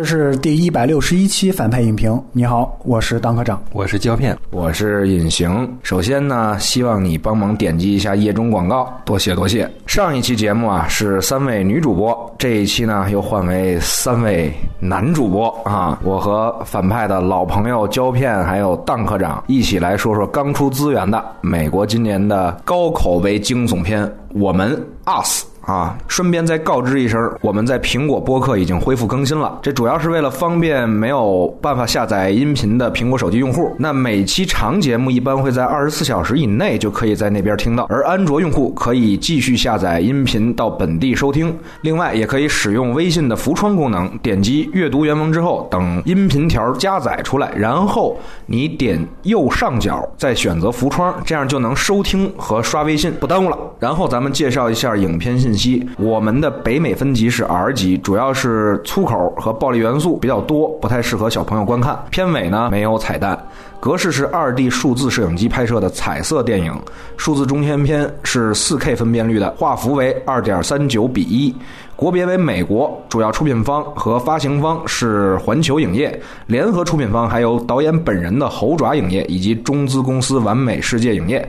这是第一百六十一期反派影评。你好，我是当科长，我是胶片，我是隐形。首先呢，希望你帮忙点击一下页中广告，多谢多谢。上一期节目啊是三位女主播，这一期呢又换为三位男主播啊。我和反派的老朋友胶片还有当科长一起来说说刚出资源的美国今年的高口碑惊悚片《我们 Us》。啊，顺便再告知一声，我们在苹果播客已经恢复更新了。这主要是为了方便没有办法下载音频的苹果手机用户。那每期长节目一般会在二十四小时以内就可以在那边听到，而安卓用户可以继续下载音频到本地收听。另外，也可以使用微信的浮窗功能，点击阅读原文之后，等音频条加载出来，然后你点右上角再选择浮窗，这样就能收听和刷微信，不耽误了。然后咱们介绍一下影片信。信息，我们的北美分级是 R 级，主要是粗口和暴力元素比较多，不太适合小朋友观看。片尾呢没有彩蛋，格式是二 D 数字摄影机拍摄的彩色电影，数字中间片是 4K 分辨率的，画幅为二点三九比一。国别为美国，主要出品方和发行方是环球影业，联合出品方还有导演本人的猴爪影业以及中资公司完美世界影业。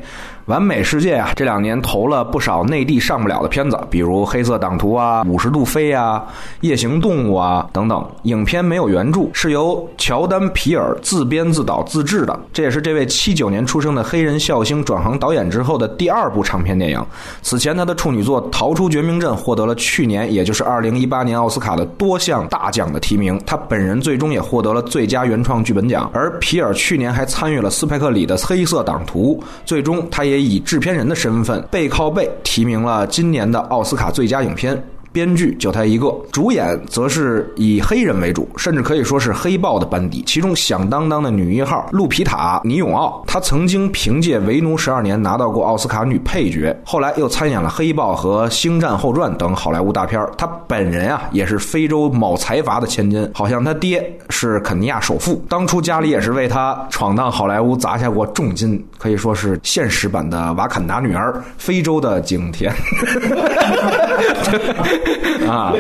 完美世界啊，这两年投了不少内地上不了的片子，比如《黑色党徒》啊，《五十度飞》啊，《夜行动物》啊等等。影片没有原著，是由乔丹·皮尔自编自导自制的，这也是这位七九年出生的黑人笑星转行导演之后的第二部长片电影。此前他的处女作《逃出绝命镇》获得了去年也。也就是二零一八年奥斯卡的多项大奖的提名，他本人最终也获得了最佳原创剧本奖。而皮尔去年还参与了斯派克里的《黑色党徒》，最终他也以制片人的身份背靠背提名了今年的奥斯卡最佳影片。编剧就他一个，主演则是以黑人为主，甚至可以说是黑豹的班底。其中响当当的女一号路皮塔·尼永奥，她曾经凭借《为奴十二年》拿到过奥斯卡女配角，后来又参演了《黑豹》和《星战后传》等好莱坞大片。她本人啊，也是非洲某财阀的千金，好像他爹是肯尼亚首富，当初家里也是为她闯荡好莱坞砸下过重金，可以说是现实版的瓦坎达女儿，非洲的景甜。啊，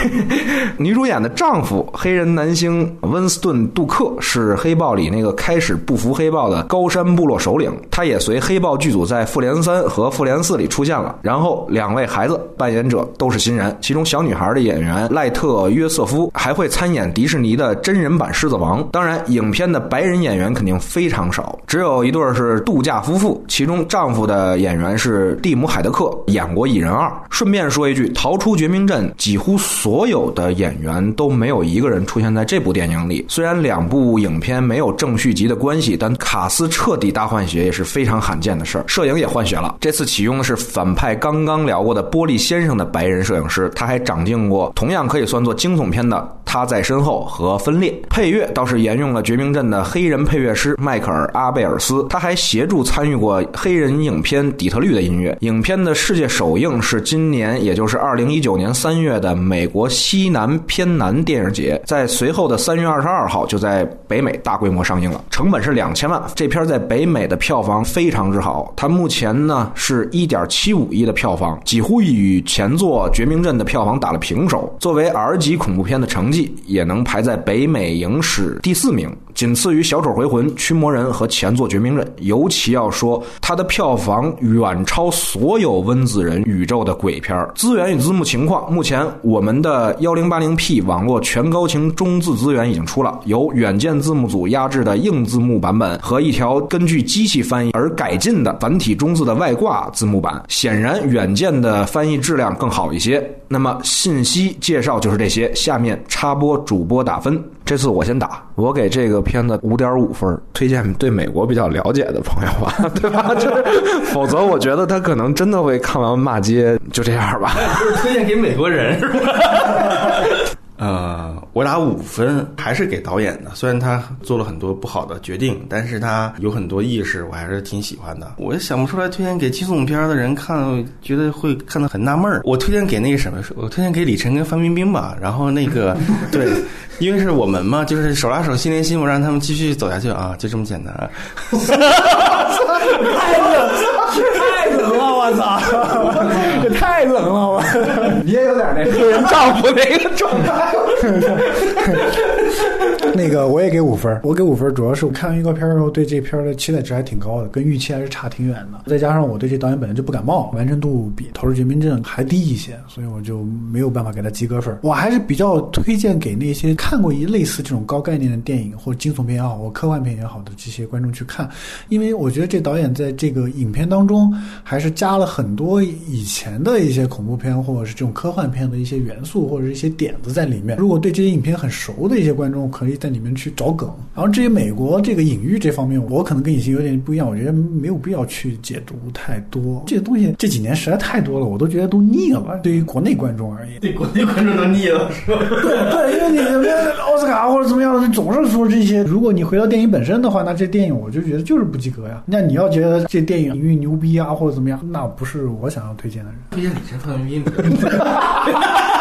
女主演的丈夫黑人男星温斯顿·杜克是黑豹里那个开始不服黑豹的高山部落首领，他也随黑豹剧组在复联三和复联四里出现了。然后两位孩子扮演者都是新人，其中小女孩的演员赖特·约瑟夫还会参演迪士尼的真人版狮子王。当然，影片的白人演员肯定非常少，只有一对是度假夫妇，其中丈夫的演员是蒂姆·海德克，演过《蚁人二》。顺便说一句，逃出绝命镇，几乎所有的演员都没有一个人出现在这部电影里。虽然两部影片没有正续集的关系，但卡斯彻底大换血也是非常罕见的事儿。摄影也换血了，这次启用的是反派刚刚聊过的玻璃先生的白人摄影师，他还掌镜过同样可以算作惊悚片的《他在身后》和《分裂》。配乐倒是沿用了绝命镇的黑人配乐师迈克尔·阿贝尔斯，他还协助参与过黑人影片《底特律》的音乐。影片的世界首映是今。年也就是二零一九年三月的美国西南偏南电影节，在随后的三月二十二号就在北美大规模上映了，成本是两千万。这片在北美的票房非常之好，它目前呢是一点七五亿的票房，几乎与前作《绝命镇》的票房打了平手。作为 R 级恐怖片的成绩，也能排在北美影史第四名。仅次于《小丑回魂》《驱魔人》和前作《绝命镇》，尤其要说它的票房远超所有温子仁宇宙的鬼片资源与字幕情况，目前我们的幺零八零 P 网络全高清中字资源已经出了，由远见字幕组压制的硬字幕版本和一条根据机器翻译而改进的繁体中字的外挂字幕版。显然，远见的翻译质量更好一些。那么信息介绍就是这些，下面插播主播打分。这次我先打，我给这个片子五点五分，推荐对美国比较了解的朋友吧，对吧？就是否则我觉得他可能真的会看完骂街，就这样吧。就是推荐给美国人是吧？呃，我打五分，还是给导演的。虽然他做了很多不好的决定，但是他有很多意识，我还是挺喜欢的。我也想不出来推荐给惊悚片的人看，觉得会看得很纳闷儿。我推荐给那个什么，我推荐给李晨跟范冰冰吧。然后那个，对，因为是我们嘛，就是手拉手心连心，我让他们继续走下去啊，就这么简单。太冷，太冷了，我操！这太冷了，我。你也有点那个人丈夫那个状态。那个我也给五分，我给五分，主要是我看完预告片的时候对这片的期待值还挺高的，跟预期还是差挺远的。再加上我对这导演本来就不感冒，完成度比《投入绝命镇》还低一些，所以我就没有办法给他及格分。我还是比较推荐给那些看过一类似这种高概念的电影或惊悚片也好，或科幻片也好的这些观众去看，因为我觉得这导演在这个影片当中还是加了很多以前的一些恐怖片或者是这种科幻片的一些元素或者一些点子在里面。如果对这些影片很熟的一些观众，可以在里面去找梗。然后至于美国这个隐喻这方面，我可能跟以前有点不一样，我觉得没有必要去解读太多。这个东西这几年实在太多了，我都觉得都腻了。对于国内观众而言，对国内观众都腻了，是吧？对对，因为你奥斯卡或者怎么样，总是说这些。如果你回到电影本身的话，那这电影我就觉得就是不及格呀。那你要觉得这电影隐喻牛逼啊，或者怎么样，那不是我想要推荐的人。推荐李晨范冰冰。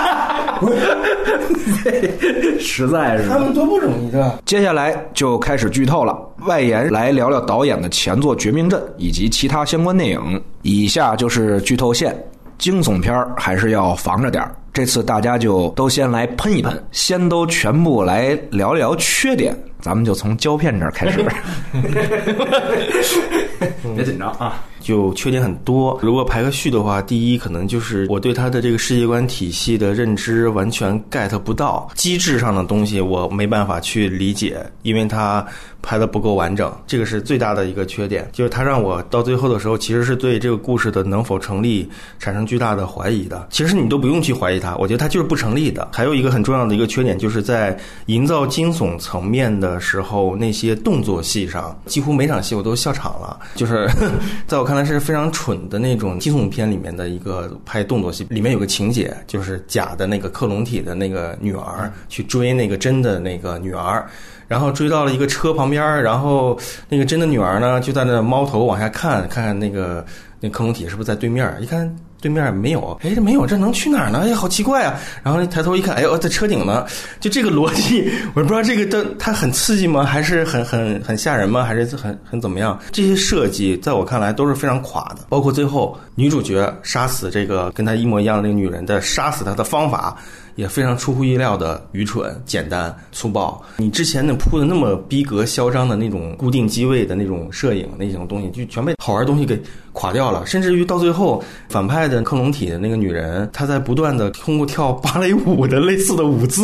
实在是他们多不容易的。接下来就开始剧透了，外延来聊聊导演的前作《绝命镇》以及其他相关电影。以下就是剧透线，惊悚片还是要防着点这次大家就都先来喷一喷，先都全部来聊聊缺点。咱们就从胶片这儿开始。别紧张啊。就缺点很多。如果排个序的话，第一可能就是我对他的这个世界观体系的认知完全 get 不到，机制上的东西我没办法去理解，因为他拍的不够完整，这个是最大的一个缺点。就是他让我到最后的时候，其实是对这个故事的能否成立产生巨大的怀疑的。其实你都不用去怀疑他，我觉得他就是不成立的。还有一个很重要的一个缺点，就是在营造惊悚层面的时候，那些动作戏上，几乎每场戏我都笑场了。就是 在我看。来是非常蠢的那种惊悚片里面的一个拍动作戏，里面有个情节，就是假的那个克隆体的那个女儿去追那个真的那个女儿，然后追到了一个车旁边，然后那个真的女儿呢就在那猫头往下看，看看那个那克隆体是不是在对面，一看。对面没有，哎，这没有，这能去哪儿呢？哎，好奇怪啊！然后抬头一看，哎呦，在车顶呢。就这个逻辑，我不知道这个的它很刺激吗？还是很很很吓人吗？还是很很怎么样？这些设计在我看来都是非常垮的。包括最后女主角杀死这个跟她一模一样的那个女人的杀死她的方法。也非常出乎意料的愚蠢、简单、粗暴。你之前那铺的那么逼格、嚣张的那种固定机位的那种摄影那种东西，就全被好玩东西给垮掉了。甚至于到最后，反派的克隆体的那个女人，她在不断的通过跳芭蕾舞的类似的舞姿，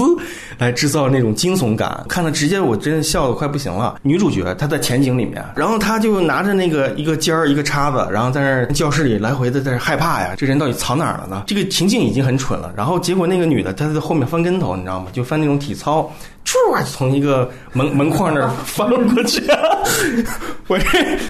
来制造那种惊悚感。看了直接我真的笑的快不行了。女主角她在前景里面，然后她就拿着那个一个尖儿一个叉子，然后在那教室里来回的在那害怕呀，这人到底藏哪儿了呢？这个情境已经很蠢了。然后结果那个女的她。他在后面翻跟头，你知道吗？就翻那种体操，唰从一个门门框那儿翻过去。我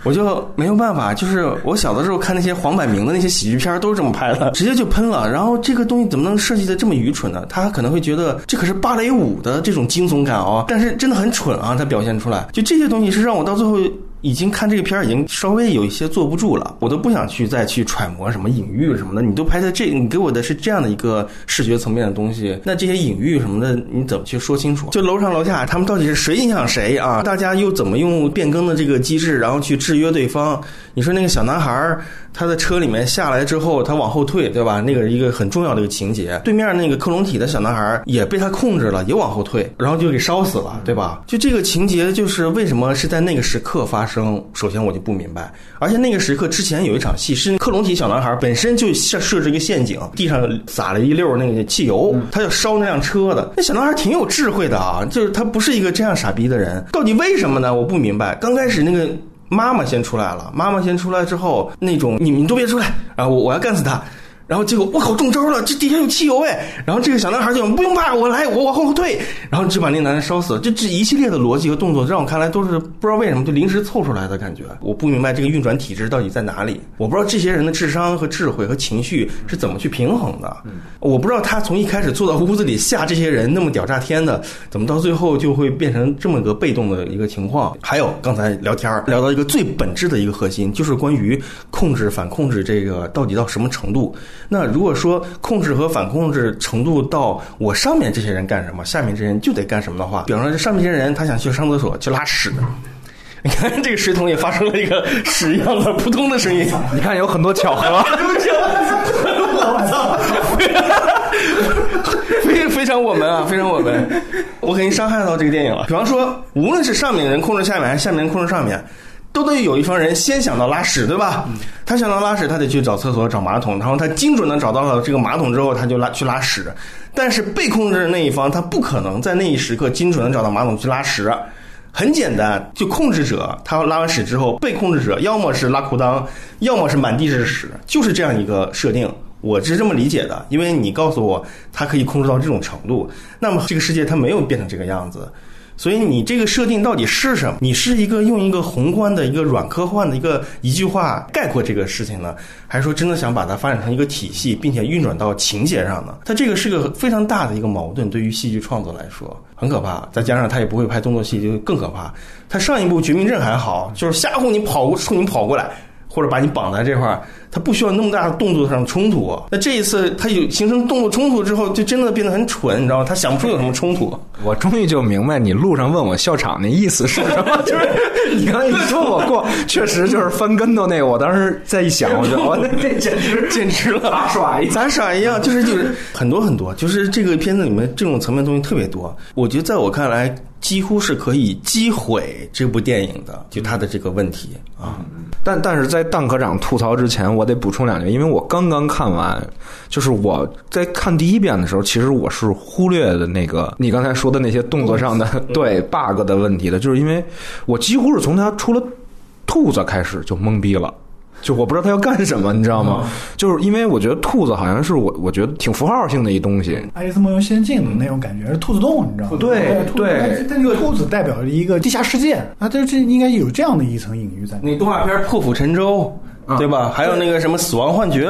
我就没有办法，就是我小的时候看那些黄百鸣的那些喜剧片都是这么拍的，直接就喷了。然后这个东西怎么能设计的这么愚蠢呢？他可能会觉得这可是芭蕾舞的这种惊悚感哦，但是真的很蠢啊，他表现出来。就这些东西是让我到最后。已经看这个片儿已经稍微有一些坐不住了，我都不想去再去揣摩什么隐喻什么的。你都拍的这，你给我的是这样的一个视觉层面的东西，那这些隐喻什么的你怎么去说清楚？就楼上楼下他们到底是谁影响谁啊？大家又怎么用变更的这个机制，然后去制约对方？你说那个小男孩儿。他在车里面下来之后，他往后退，对吧？那个一个很重要的一个情节。对面那个克隆体的小男孩也被他控制了，也往后退，然后就给烧死了，对吧？就这个情节，就是为什么是在那个时刻发生？首先我就不明白。而且那个时刻之前有一场戏，是克隆体小男孩本身就设设置一个陷阱，地上撒了一溜那个汽油，他要烧那辆车的。那小男孩挺有智慧的啊，就是他不是一个这样傻逼的人。到底为什么呢？我不明白。刚开始那个。妈妈先出来了，妈妈先出来之后，那种你们都别出来，啊我我要干死他。然后结果我靠中招了，这底下有汽油哎！然后这个小男孩就不用怕，我来，我往后退，然后就把那男人烧死了。这这一系列的逻辑和动作，让我看来都是不知道为什么就临时凑出来的感觉。我不明白这个运转体制到底在哪里，我不知道这些人的智商和智慧和情绪是怎么去平衡的。我不知道他从一开始坐到屋子里吓这些人那么屌炸天的，怎么到最后就会变成这么个被动的一个情况？还有刚才聊天聊到一个最本质的一个核心，就是关于控制反控制这个到底到什么程度？那如果说控制和反控制程度到我上面这些人干什么，下面这些人就得干什么的话，比方说这上面这些人他想去上厕所去拉屎，你看这个水桶也发生了一个屎一样的扑通的声音，你看有很多巧合。我操！非非常我们啊，非常我们，我肯定伤害到这个电影了。比方说，无论是上面的人控制下面，还是下面人控制上面，都得有一方人先想到拉屎，对吧？他想到拉屎，他得去找厕所、找马桶，然后他精准的找到了这个马桶之后，他就拉去拉屎。但是被控制的那一方，他不可能在那一时刻精准的找到马桶去拉屎。很简单，就控制者他拉完屎之后，被控制者要么是拉裤裆，要么是满地是屎，就是这样一个设定。我是这么理解的，因为你告诉我他可以控制到这种程度，那么这个世界它没有变成这个样子，所以你这个设定到底是什么？你是一个用一个宏观的一个软科幻的一个一句话概括这个事情呢，还是说真的想把它发展成一个体系，并且运转到情节上呢？它这个是个非常大的一个矛盾，对于戏剧创作来说很可怕。再加上他也不会拍动作戏，就更可怕。他上一部《绝命镇》还好，就是吓唬你跑过冲你跑过来。或者把你绑在这块儿，他不需要那么大的动作上冲突。那这一次他有形成动作冲突之后，就真的变得很蠢，你知道吗？他想不出有什么冲突。我终于就明白你路上问我笑场那意思是什么，就是你刚才一说我过，确实就是翻跟头那个。我当时再一想，我觉得哦，那这简直 简直了，杂耍一杂耍一样，就是就是很多很多，就是这个片子里面这种层面东西特别多。我觉得在我看来，几乎是可以击毁这部电影的，就他的这个问题啊。但但是在蛋科长吐槽之前，我得补充两句，因为我刚刚看完，就是我在看第一遍的时候，其实我是忽略的那个你刚才说的那些动作上的 对 bug 的问题的，就是因为我几乎是从他出了兔子开始就懵逼了。就我不知道他要干什么，你知道吗？就是因为我觉得兔子好像是我我觉得挺符号性的一东西，《爱丽丝梦游仙境》的那种感觉是兔子洞，你知道吗？对对但这个兔子代表了一个地下世界啊，这这应该有这样的一层隐喻在。那动画片《破釜沉舟》，对吧？还有那个什么《死亡幻觉》，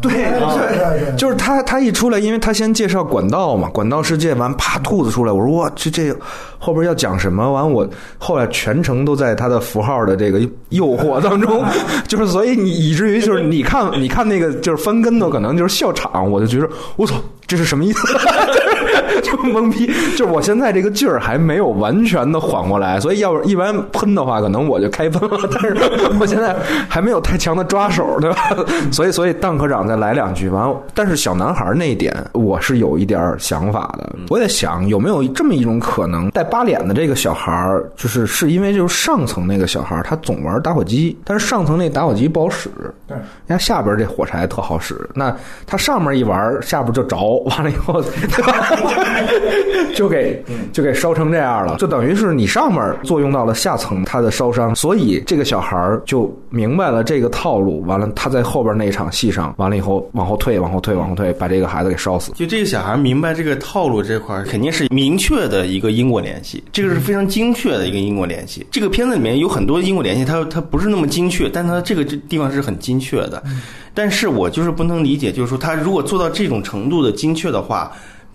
对对对对就是他他一出来，因为他先介绍管道嘛，管道世界完，啪兔子出来，我说哇，这这后边要讲什么？完我后来全程都在他的符号的这个诱惑当中，就是所以你以至于就是你看你看那个就是翻跟头，可能就是笑场，我就觉得我操，这是什么意思？就懵逼，就是我现在这个劲儿还没有完全的缓过来，所以要是一般喷的话，可能我就开喷了，但是我现在还没有太强的抓手，对吧？所以，所以蛋科长再来两句，完，但是小男孩那一点，我是有一点想法的。我在想，有没有这么一种可能，带八脸的这个小孩儿，就是是因为就是上层那个小孩儿他总玩打火机，但是上层那打火机不好使，对，人家下边这火柴特好使，那他上面一玩，下边就着，完了以后，就给就给烧成这样了，就等于是你上面作用到了下层，它的烧伤，所以这个小孩儿就明白了这个套路。完了，他在后边那一场戏上，完了以后往后退，往后退，往后退，把这个孩子给烧死。就这个小孩明白这个套路这块儿，肯定是明确的一个因果联系，这个是非常精确的一个因果联系。这个片子里面有很多因果联系，它它不是那么精确，但它这个这地方是很精确的。但是我就是不能理解，就是说他如果做到这种程度的精确的话。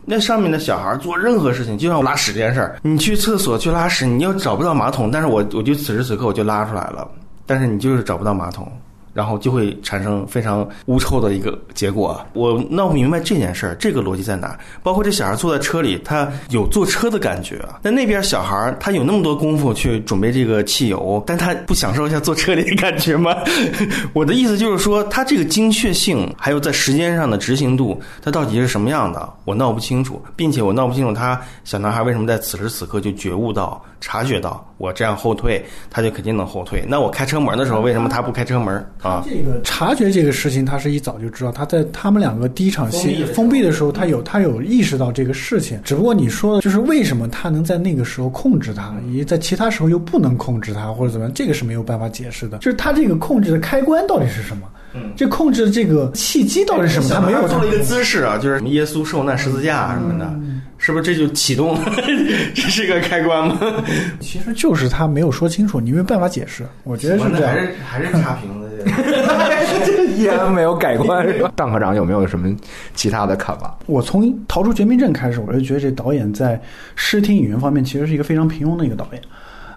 那上面的小孩做任何事情，就像我拉屎这件事儿，你去厕所去拉屎，你要找不到马桶，但是我我就此时此刻我就拉出来了，但是你就是找不到马桶，然后就会产生非常污臭的一个结果。我闹不明白这件事儿，这个逻辑在哪？包括这小孩坐在车里，他有坐车的感觉。那那边小孩他有那么多功夫去准备这个汽油，但他不享受一下坐车里的感觉吗？我的意思就是说，他这个精确性，还有在时间上的执行度，他到底是什么样的？我闹不清楚，并且我闹不清楚他小男孩为什么在此时此刻就觉悟到、察觉到，我这样后退，他就肯定能后退。那我开车门的时候，为什么他不开车门啊？这个察觉这个事情，他是一早就知道。他在他们两个第一场戏封闭的时候，他有他有意识到这个事情。只不过你说的就是为什么他能在那个时候控制他，以及在其他时候又不能控制他，或者怎么样，这个是没有办法解释的。就是他这个控制的开关到底是什么？嗯，这控制的这个契机到底是什么？他没有做了一个姿势啊，就是什么耶稣受难十字架什么的，是不是这就启动了？这是个开关吗？其实就是他没有说清楚，你没有办法解释。我觉得是这样。还是还是差评的，依然没有改观，是吧？蛋科长有没有什么其他的看法？我从《逃出绝命镇》开始，我就觉得这导演在视听语言方面其实是一个非常平庸的一个导演。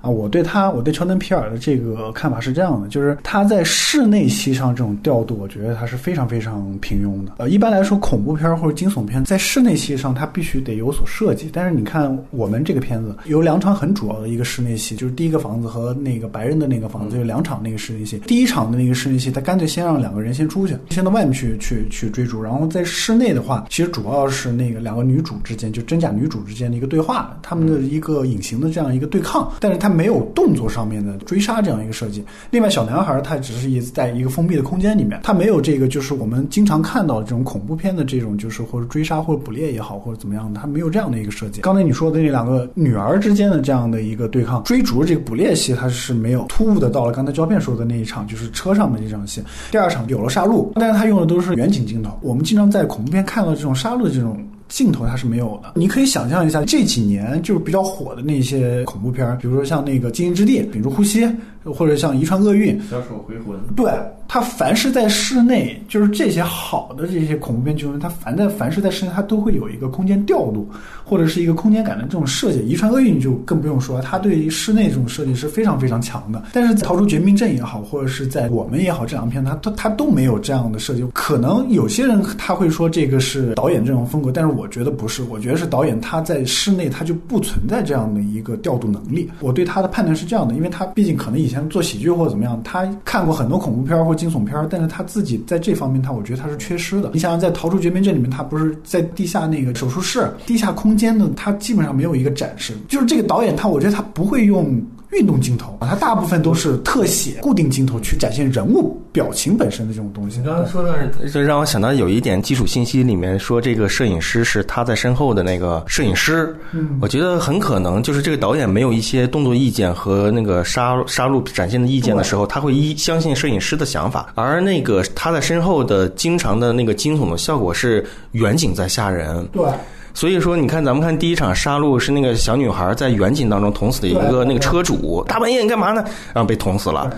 啊，我对他，我对乔丹皮尔的这个看法是这样的，就是他在室内戏上这种调度，我觉得他是非常非常平庸的。呃，一般来说，恐怖片或者惊悚片在室内戏上，它必须得有所设计。但是你看我们这个片子有两场很主要的一个室内戏，就是第一个房子和那个白人的那个房子有两场那个室内戏。第一场的那个室内戏，他干脆先让两个人先出去，先到外面去去去追逐，然后在室内的话，其实主要是那个两个女主之间，就真假女主之间的一个对话，他们的一个隐形的这样一个对抗，但是他没有动作上面的追杀这样一个设计。另外，小男孩儿他只是一在一个封闭的空间里面，他没有这个就是我们经常看到的这种恐怖片的这种就是或者追杀或者捕猎也好或者怎么样的，他没有这样的一个设计。刚才你说的那两个女儿之间的这样的一个对抗追逐这个捕猎戏，它是没有突兀的到了刚才胶片说的那一场，就是车上面这场戏。第二场有了杀戮，但是他用的都是远景镜头。我们经常在恐怖片看到这种杀戮的这种。镜头它是没有的，你可以想象一下这几年就是比较火的那些恐怖片，比如说像那个《禁音之地》、屏住呼吸，或者像《遗传厄运》。小丑回魂。对，他凡是在室内，就是这些好的这些恐怖片，就是它凡在凡是在室内，它都会有一个空间调度，或者是一个空间感的这种设计。《遗传厄运》就更不用说，它对于室内这种设计是非常非常强的。但是《逃出绝命镇》也好，或者是在我们也好，这两片它它它都没有这样的设计。可能有些人他会说这个是导演这种风格，但是我觉得不是，我觉得是导演他在室内他就不存在这样的一个调度能力。我对他的判断是这样的，因为他毕竟可能以以前做喜剧或者怎么样，他看过很多恐怖片或惊悚片，但是他自己在这方面他我觉得他是缺失的。你想想，在《逃出绝命镇》里面，他不是在地下那个手术室、地下空间呢，他基本上没有一个展示。就是这个导演他，我觉得他不会用。运动镜头啊，它大部分都是特写、固定镜头去展现人物表情本身的这种东西。你刚刚说的，这让我想到有一点基础信息里面说，这个摄影师是他在身后的那个摄影师。嗯，我觉得很可能就是这个导演没有一些动作意见和那个杀杀戮展现的意见的时候，他会一相信摄影师的想法，而那个他在身后的经常的那个惊悚的效果是远景在吓人。对。所以说，你看，咱们看第一场杀戮是那个小女孩在远景当中捅死的一个那个车主，大半夜你干嘛呢？然后被捅死了，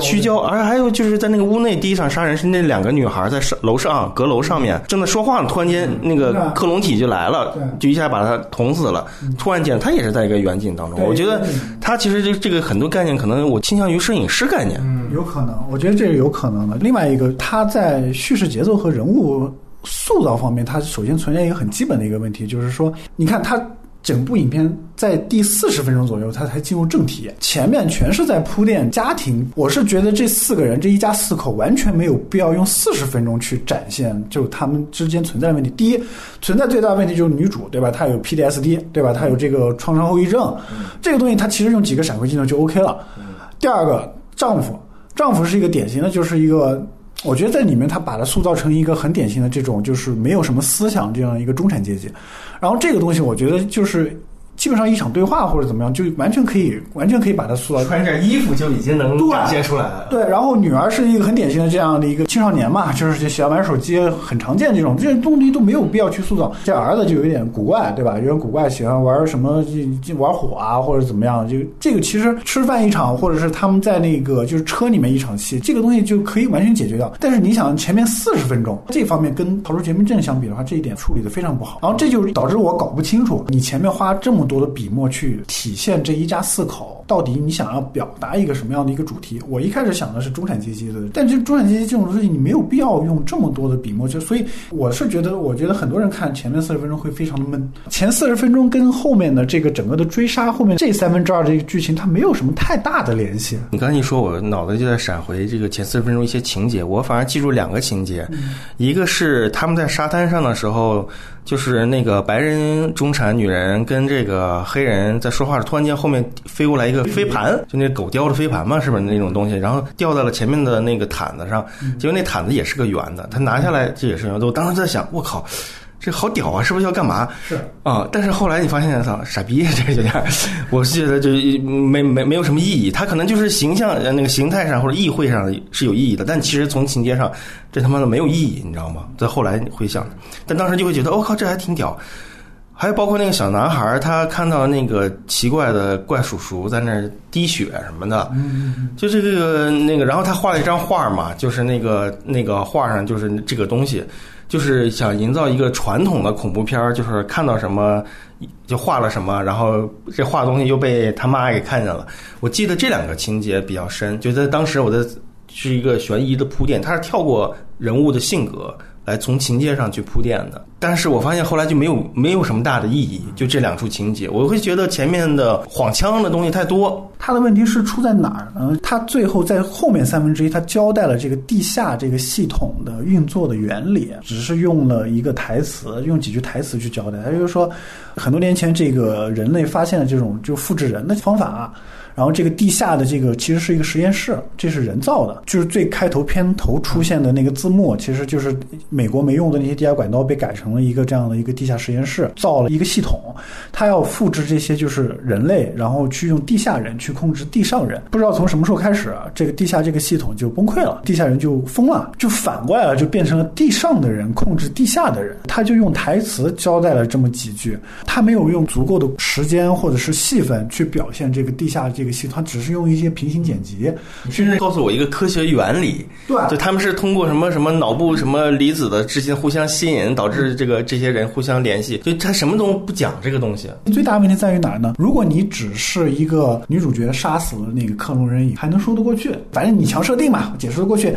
虚焦。而还有就是在那个屋内第一场杀人是那两个女孩在楼上阁楼上面正在说话呢，突然间那个克隆体就来了，就一下把她捅死了。突然间，她也是在一个远景当中。我觉得她其实这这个很多概念，可能我倾向于摄影师概念。嗯，有可能，我觉得这是有可能的。另外一个，他在叙事节奏和人物。塑造方面，它首先存在一个很基本的一个问题，就是说，你看它整部影片在第四十分钟左右，它才进入正题，前面全是在铺垫家庭。我是觉得这四个人，这一家四口完全没有必要用四十分钟去展现，就他们之间存在的问题。第一，存在最大的问题就是女主，对吧？她有 PDSD，对吧？她有这个创伤后遗症，这个东西她其实用几个闪回镜头就 OK 了。第二个，丈夫，丈夫是一个典型的，就是一个。我觉得在里面，他把它塑造成一个很典型的这种，就是没有什么思想这样一个中产阶级。然后这个东西，我觉得就是。基本上一场对话或者怎么样，就完全可以完全可以把它塑造。穿件衣服就已经能展现出来了。对，然后女儿是一个很典型的这样的一个青少年嘛，就是喜欢玩手机，很常见这种这些东西都没有必要去塑造。这儿子就有点古怪，对吧？有点古怪，喜欢玩什么就玩火啊，或者怎么样。就这个其实吃饭一场，或者是他们在那个就是车里面一场戏，这个东西就可以完全解决掉。但是你想前面四十分钟这方面跟逃出绝命镇相比的话，这一点处理的非常不好。然后这就导致我搞不清楚，你前面花这么多的笔墨去。体现这一家四口到底你想要表达一个什么样的一个主题？我一开始想的是中产阶级的，但这中产阶级这种东西你没有必要用这么多的笔墨，就所以我是觉得，我觉得很多人看前面四十分钟会非常的闷，前四十分钟跟后面的这个整个的追杀后面这三分之二的一个剧情，它没有什么太大的联系。你刚才一说，我脑子就在闪回这个前四十分钟一些情节，我反而记住两个情节，一个是他们在沙滩上的时候。就是那个白人中产女人跟这个黑人在说话时，突然间后面飞过来一个飞盘，就那狗叼着飞盘嘛，是不是那种东西？然后掉在了前面的那个毯子上，结果那毯子也是个圆的，他拿下来这也是圆的。我当时在想，我靠。这好屌啊！是不是要干嘛？是啊，但是后来你发现，操，傻逼，这有点，我是觉得就没没没有什么意义。他可能就是形象那个形态上或者意会上是有意义的，但其实从情节上，这他妈的没有意义，你知道吗？在后来回想，但当时就会觉得，我靠，这还挺屌。还有包括那个小男孩，他看到那个奇怪的怪叔叔在那儿滴血什么的，嗯，就这个那个，然后他画了一张画嘛，就是那个那个画上就是这个东西，就是想营造一个传统的恐怖片儿，就是看到什么就画了什么，然后这画东西又被他妈给看见了。我记得这两个情节比较深，就在当时我的是一个悬疑的铺垫，他是跳过人物的性格来从情节上去铺垫的。但是我发现后来就没有没有什么大的意义，就这两处情节，我会觉得前面的晃枪的东西太多。他的问题是出在哪儿呢？他最后在后面三分之一，他交代了这个地下这个系统的运作的原理，只是用了一个台词，用几句台词去交代。他就是说，很多年前这个人类发现了这种就复制人的方法。然后这个地下的这个其实是一个实验室，这是人造的。就是最开头片头出现的那个字幕，其实就是美国没用的那些地下管道被改成了一个这样的一个地下实验室，造了一个系统。他要复制这些就是人类，然后去用地下人去控制地上人。不知道从什么时候开始，这个地下这个系统就崩溃了，地下人就疯了，就反过来了，就变成了地上的人控制地下的人。他就用台词交代了这么几句，他没有用足够的时间或者是戏份去表现这个地下这个系统，它只是用一些平行剪辑。甚至告诉我一个科学原理，对就他们是通过什么什么脑部什么离子的之间互相吸引，导致这个这些人互相联系，就他什么都不讲这个东西。最大问题在于哪儿呢？如果你只是一个女主角杀死了那个克隆人，还能说得过去，反正你强设定嘛，解释得过去。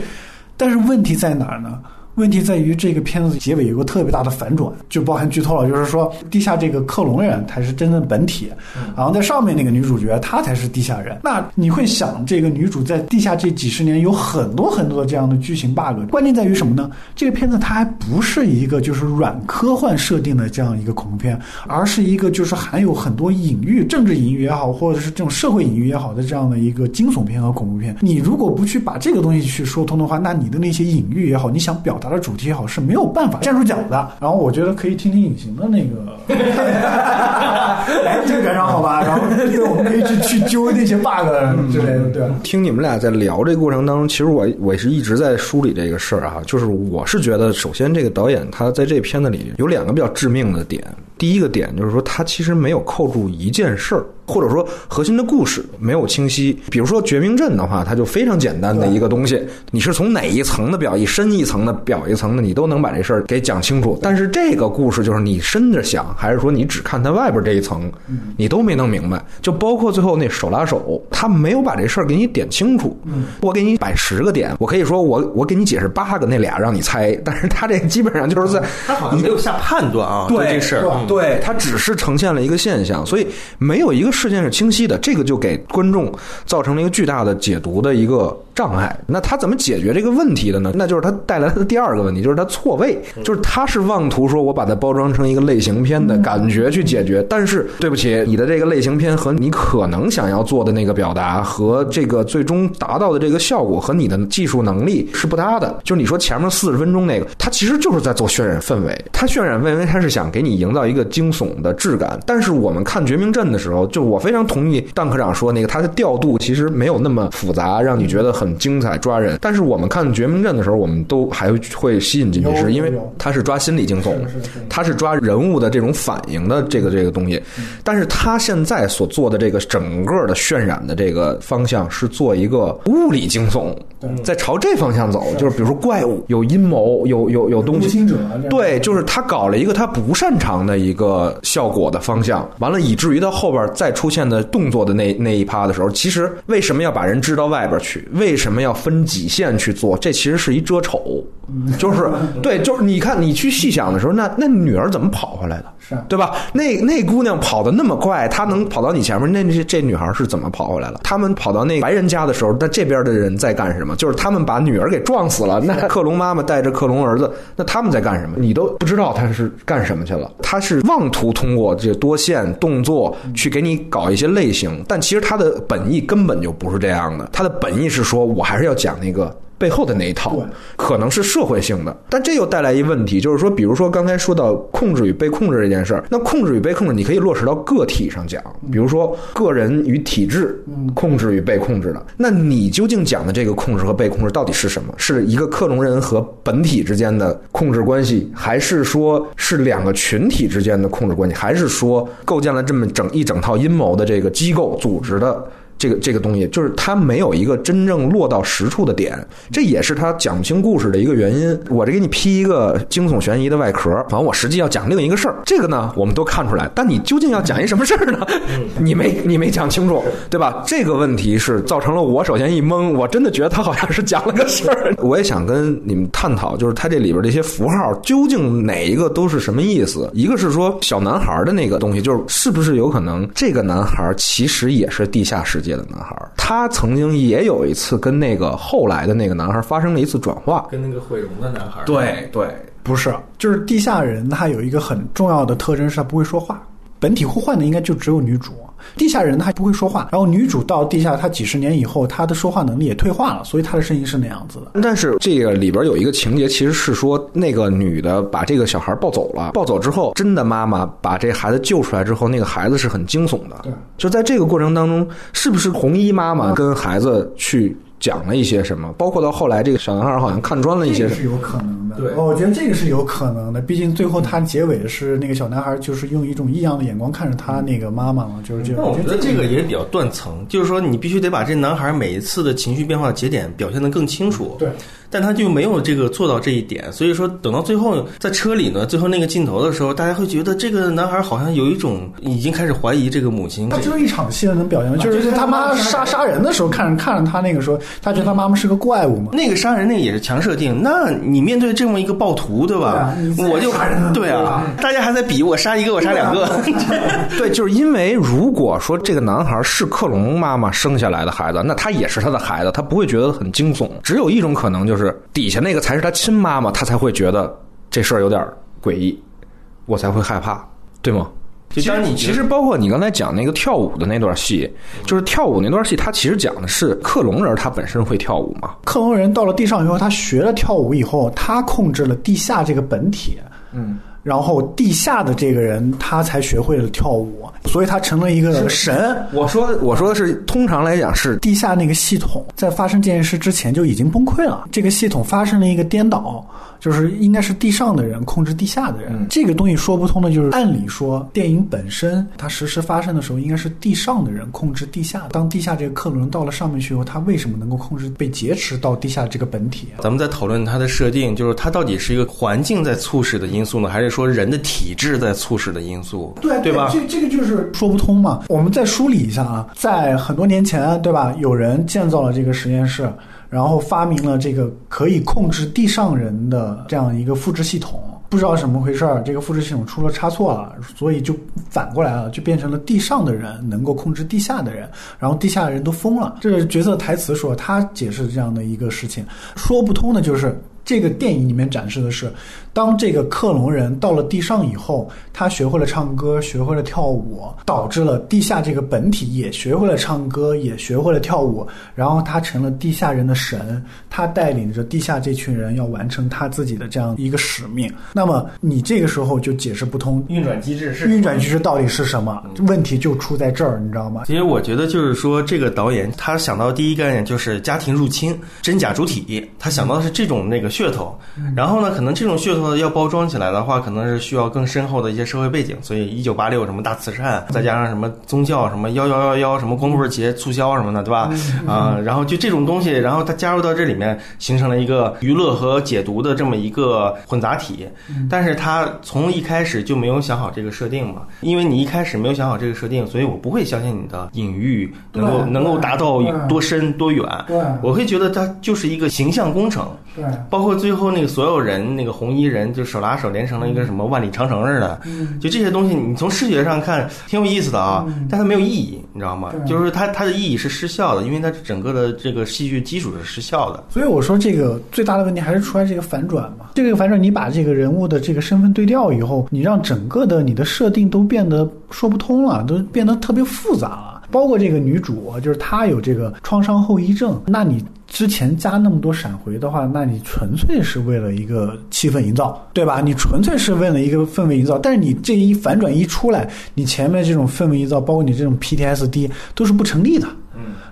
但是问题在哪儿呢？问题在于这个片子结尾有个特别大的反转，就包含剧透了，就是说地下这个克隆人才是真正本体，然后在上面那个女主角她才是地下人。那你会想，这个女主在地下这几十年有很多很多的这样的剧情 bug，关键在于什么呢？这个片子它还不是一个就是软科幻设定的这样一个恐怖片，而是一个就是含有很多隐喻、政治隐喻也好，或者是这种社会隐喻也好的这样的一个惊悚片和恐怖片。你如果不去把这个东西去说通的话，那你的那些隐喻也好，你想表达的主题也好，是没有办法站住脚的。然后我觉得可以听听隐形的那个，来，这个感觉好吧？然后这个我们可以去去揪那些 bug 之类的，对吧？听你们俩在聊这个过程当中，其实我我是一直在梳理这个事儿啊，就是我是觉得，首先这个导演他在这片子里有两个比较致命的点。第一个点就是说，他其实没有扣住一件事儿，或者说核心的故事没有清晰。比如说《绝命镇》的话，它就非常简单的一个东西，你是从哪一层的表一，深一层的表一层的，你都能把这事儿给讲清楚。但是这个故事就是你深着想，还是说你只看它外边这一层，你都没弄明白。就包括最后那手拉手，他没有把这事儿给你点清楚。我给你摆十个点，我可以说我我给你解释八个，那俩让你猜。但是他这基本上就是在他好像没有下判断啊，对这事儿。对，它只是呈现了一个现象，所以没有一个事件是清晰的，这个就给观众造成了一个巨大的解读的一个障碍。那他 怎么解决这个问题的呢？那就是他带来的第二个问题，就是他错位，就是他是妄图说我把它包装成一个类型片的感觉去解决，但是对不起，你的这个类型片和你可能想要做的那个表达和这个最终达到的这个效果和你的技术能力是不搭的。就是你说前面四十分钟那个，他其实就是在做渲染氛围，他渲染氛围，他是想给你营造一个惊悚的质感。但是我们看《绝命镇》的时候，就我非常同意邓科长说那个，他的调度其实没有那么复杂，让你觉得很精彩抓人。但是我们看《绝命镇》的时候，我们都还会吸引进去，是因为他是抓心理惊悚它是是，他是抓人物的这种反应的这个这个东西。但是他现在所做的这个整个的渲染的这个方向是做一个物理惊悚，在朝这方向走，就是比如说怪物有阴谋，有有有东西，对，就是他搞了一个他不擅长的一个效果的方向，完了以至于到后边再出现的动作的那那一趴的时候，其实为什么要把人支到外边去？为什么要分几线去做？这其实是一遮丑，就是 对，就是你看你去细想的时候，那那女儿怎么跑回来的？是啊对吧？那那姑娘跑得那么快，她能跑到你前面，那这这女孩是怎么跑回来了？他们跑到那白人家的时候，那这边的人在干什么？就是他们把女儿给撞死了。那克隆妈妈带着克隆儿子，那他们在干什么？你都不知道他是干什么去了。他是妄图通过这多线动作去给你搞一些类型，但其实它的本意根本就不是这样的。它的本意是说我还是要讲那个背后的那一套，可能是社会性的，但这又带来一问题，就是说，比如说刚才说到控制与被控制这件事儿，那控制与被控制，你可以落实到个体上讲，比如说个人与体制控制与被控制的，那你究竟讲的这个控制和被控制到底是什么？是一个克隆人和本体之间的控制关系，还是说是两个群体之间的控制关系，还是说构建了这么整一整套阴谋的这个机构组织的？这个这个东西，就是它没有一个真正落到实处的点，这也是他讲不清故事的一个原因。我这给你披一个惊悚悬疑的外壳，反正我实际要讲另一个事儿。这个呢，我们都看出来，但你究竟要讲一什么事儿呢？你没你没讲清楚，对吧？这个问题是造成了我首先一懵，我真的觉得他好像是讲了个事儿。我也想跟你们探讨，就是他这里边这些符号究竟哪一个都是什么意思？一个是说小男孩的那个东西，就是是不是有可能这个男孩其实也是地下世界的男孩？他曾经也有一次跟那个后来的那个男孩发生了一次转化。跟那个毁容的男孩，对对，不是，就是地下人，他有一个很重要的特征是他不会说话。本体互换的应该就只有女主，地下人他不会说话。然后女主到地下，她几十年以后，她的说话能力也退化了，所以她的声音是那样子的。但是这个里边有一个情节，其实是说那个女的把这个小孩抱走了，抱走之后，真的妈妈把这孩子救出来之后，那个孩子是很惊悚的。对，就在这个过程当中，是不是红衣妈妈跟孩子去讲了一些什么？包括到后来，这个小男孩好像看穿了一些什么。这个是有可能的。对哦我觉得这个是有可能的。毕竟最后他结尾是那个小男孩，就是用一种异样的眼光看着他那个妈妈嘛，就是这样。那我觉得这这个也比较断层，就是说你必须得把这男孩每一次的情绪变化节点表现得更清楚。对。但他就没有这个做到这一点，所以说等到最后在车里呢，最后那个镜头的时候，大家会觉得这个男孩好像有一种已经开始怀疑这个母亲。他只有一场戏能表现，就是他妈杀杀人的时候，看着看着他那个时候，他觉得他妈妈是个怪物嘛。那个杀人那个也是强设定，那你面对这么一个暴徒，对吧？对啊我就对啊，大家还在比我杀一个，我杀两个。对，就是因为如果说这个男孩是克隆妈妈生下来的孩子，那他也是他的孩子，他不会觉得很惊悚。只有一种可能，就是底下那个才是他亲妈妈，他才会觉得这事儿有点诡异，我才会害怕，对吗？其实你其实包括你刚才讲那个跳舞的那段戏，就是跳舞那段戏，它其实讲的是克隆人他本身会跳舞嘛。克隆人到了地上以后，他学了跳舞以后，他控制了地下这个本体，嗯，然后地下的这个人他才学会了跳舞，所以他成了一个神。我说我说的是，通常来讲是地下那个系统在发生这件事之前就已经崩溃了，这个系统发生了一个颠倒，就是应该是地上的人控制地下的人。这个东西说不通的，就是按理说电影本身它实时发生的时候，应该是地上的人控制地下。当地下这个克隆人到了上面去以后，他为什么能够控制被劫持到地下这个本体？咱们在讨论它的设定，就是它到底是一个环境在促使的因素呢，还是说人的体质在促使的因素？对对吧？这这个就是说不通嘛。我们再梳理一下啊，在很多年前，对吧？有人建造了这个实验室，然后发明了这个可以控制地上人的这样一个复制系统。不知道怎么回事儿，这个复制系统出了差错了，所以就反过来了，就变成了地上的人能够控制地下的人，然后地下的人都疯了。这是角色台词说，他解释这样的一个事情，说不通的就是。这个电影里面展示的是，当这个克隆人到了地上以后，他学会了唱歌，学会了跳舞，导致了地下这个本体也学会了唱歌，也学会了跳舞，然后他成了地下人的神，他带领着地下这群人要完成他自己的这样一个使命。那么你这个时候就解释不通运转机制是运转机制到底是什么？问题就出在这儿，你知道吗？其实我觉得就是说，这个导演他想到第一概念就是家庭入侵、真假主体，他想到的是这种那个噱头。然后呢，可能这种噱头要包装起来的话，可能是需要更深厚的一些社会背景。所以，一九八六什么大慈善，再加上什么宗教什么幺幺幺幺什么光棍节促销什么的，对吧？啊、然后就这种东西，然后它加入到这里面，形成了一个娱乐和解读的这么一个混杂体。但是他从一开始就没有想好这个设定嘛，因为你一开始没有想好这个设定，所以我不会相信你的隐喻能够能够达到多深多远。对我会觉得它就是一个形象工程。对，包括最后那个所有人，那个红衣人就手拉手连成了一个什么万里长城似的，嗯就这些东西，你从视觉上看挺有意思的啊，但它没有意义，你知道吗？就是它它的意义是失效的，因为它整个的这个戏剧基础是失效的。所以我说这个最大的问题还是出在这个反转嘛。这个反转，你把这个人物的这个身份对调以后，你让整个的你的设定都变得说不通了，都变得特别复杂了。包括这个女主，就是她有这个创伤后遗症，那你之前加那么多闪回的话，那你纯粹是为了一个气氛营造，对吧？你纯粹是为了一个氛围营造，但是你这一反转一出来，你前面这种氛围营造，包括你这种 PTSD 都是不成立的，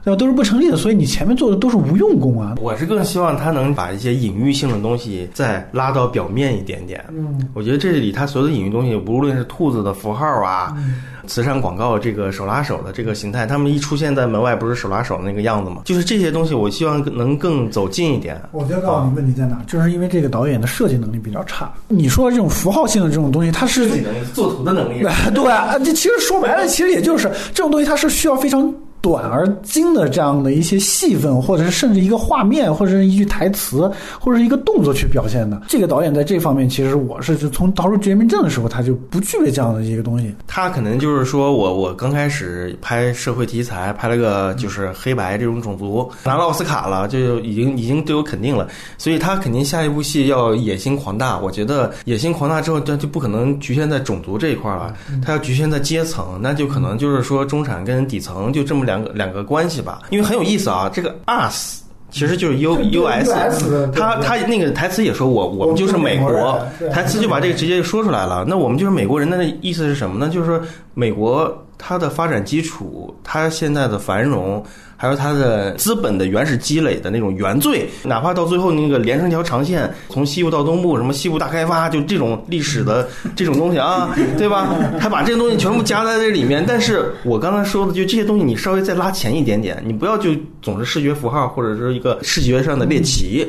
对吧？都是不成立的，所以你前面做的都是无用功啊。我是更希望他能把一些隐喻性的东西再拉到表面一点点。嗯，我觉得这里他所有的隐喻东西，无论是兔子的符号啊，嗯慈善广告这个手拉手的这个形态，他们一出现在门外，不是手拉手的那个样子吗？就是这些东西，我希望能更走近一点。我就告诉你问题在哪，就是因为这个导演的设计能力比较差。你说这种符号性的这种东西，它是自己能力、作图的能力，对啊，这其实说白了，其实也就是这种东西，它是需要非常短而精的这样的一些戏份，或者是甚至一个画面，或者是一句台词，或者是一个动作去表现的。这个导演在这方面，其实我是就从《逃出绝命镇》的时候，他就不具备这样的一个东西。他可能就是说我我刚开始拍社会题材，拍了个就是黑白这种种族，拿了奥斯卡了，就已经已经对我肯定了，所以他肯定下一部戏要野心狂大。我觉得野心狂大之后，他就不可能局限在种族这一块了，他要局限在阶层，那就可能就是说中产跟底层就这么两个两个关系吧。因为很有意思啊，这个 us。其实就是 U 对 U 对他他那个台词也说我我们就是美国台词就把这个直接说出来了。那我们就是美国人的意思是什么呢？就是说美国它的发展基础，它现在的繁荣，还有它的资本的原始积累的那种原罪，哪怕到最后那个连成条长线，从西部到东部，什么西部大开发，就这种历史的 这种东西啊，对吧？他把这些东西全部加在这里面。但是我刚才说的，就这些东西，你稍微再拉前一点点，你不要就总是视觉符号或者是一个视觉上的猎奇，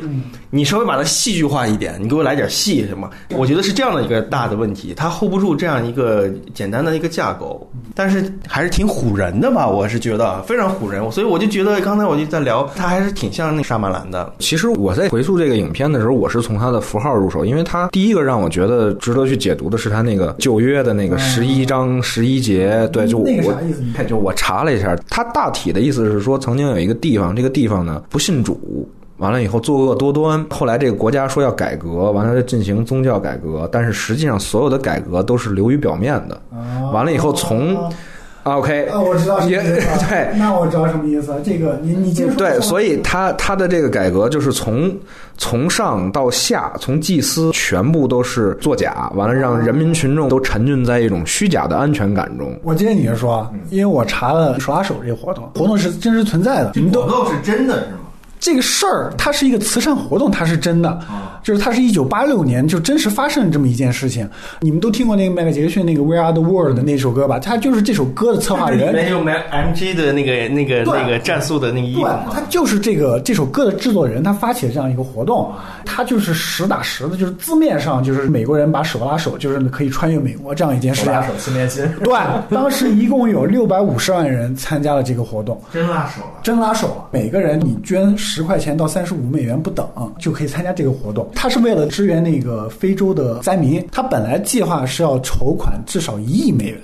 你稍微把它戏剧化一点，你给我来点戏什么？我觉得是这样的一个大的问题，它 hold 不住这样一个简单的一个架构，但是还是挺唬人的吧？我是觉得非常唬人，所以我就觉得刚才我就在聊，他还是挺像那沙马兰的。其实我在回溯这个影片的时候，我是从他的符号入手，因为他第一个让我觉得值得去解读的是他那个旧约的那个十一章十一节，对，就我那个啥意思就我查了一下，他大体的意思是说，曾经有一个地方，这个地方呢不信主。完了以后作恶多端，后来这个国家说要改革，完了进行宗教改革，但是实际上所有的改革都是流于表面的。完了以后从啊 OK 啊，我知道什么也意思 对，那我知道什么意思了。这个你你接着说对，所以他他的这个改革就是从从上到下，从祭司全部都是作假，完了让人民群众都沉浸在一种虚假的安全感中。我接着你说啊，因为我查了手拉手这活动，活动是真实存在的，你们都告是真的是吗？这个事儿，它是一个慈善活动，它是真的，就是它是一九八六年就真实发生这么一件事情。你们都听过那个迈克杰克逊那个《We Are the World》的那首歌吧？他就是这首歌的策划人，里面有 M G 的那个那个那个战术的那个对，他就是这个这首歌的制作人，他发起了这样一个活动，他就是实打实的，就是字面上就是美国人把手拉手，就是可以穿越美国这样一件事情。手心连心，对，当时一共有六百五十万人参加了这个活动。真拉手了。真拉手了，每个人你捐十十块钱到三十五美元不等，就可以参加这个活动。他是为了支援那个非洲的灾民，他本来计划是要筹款至少一亿美元，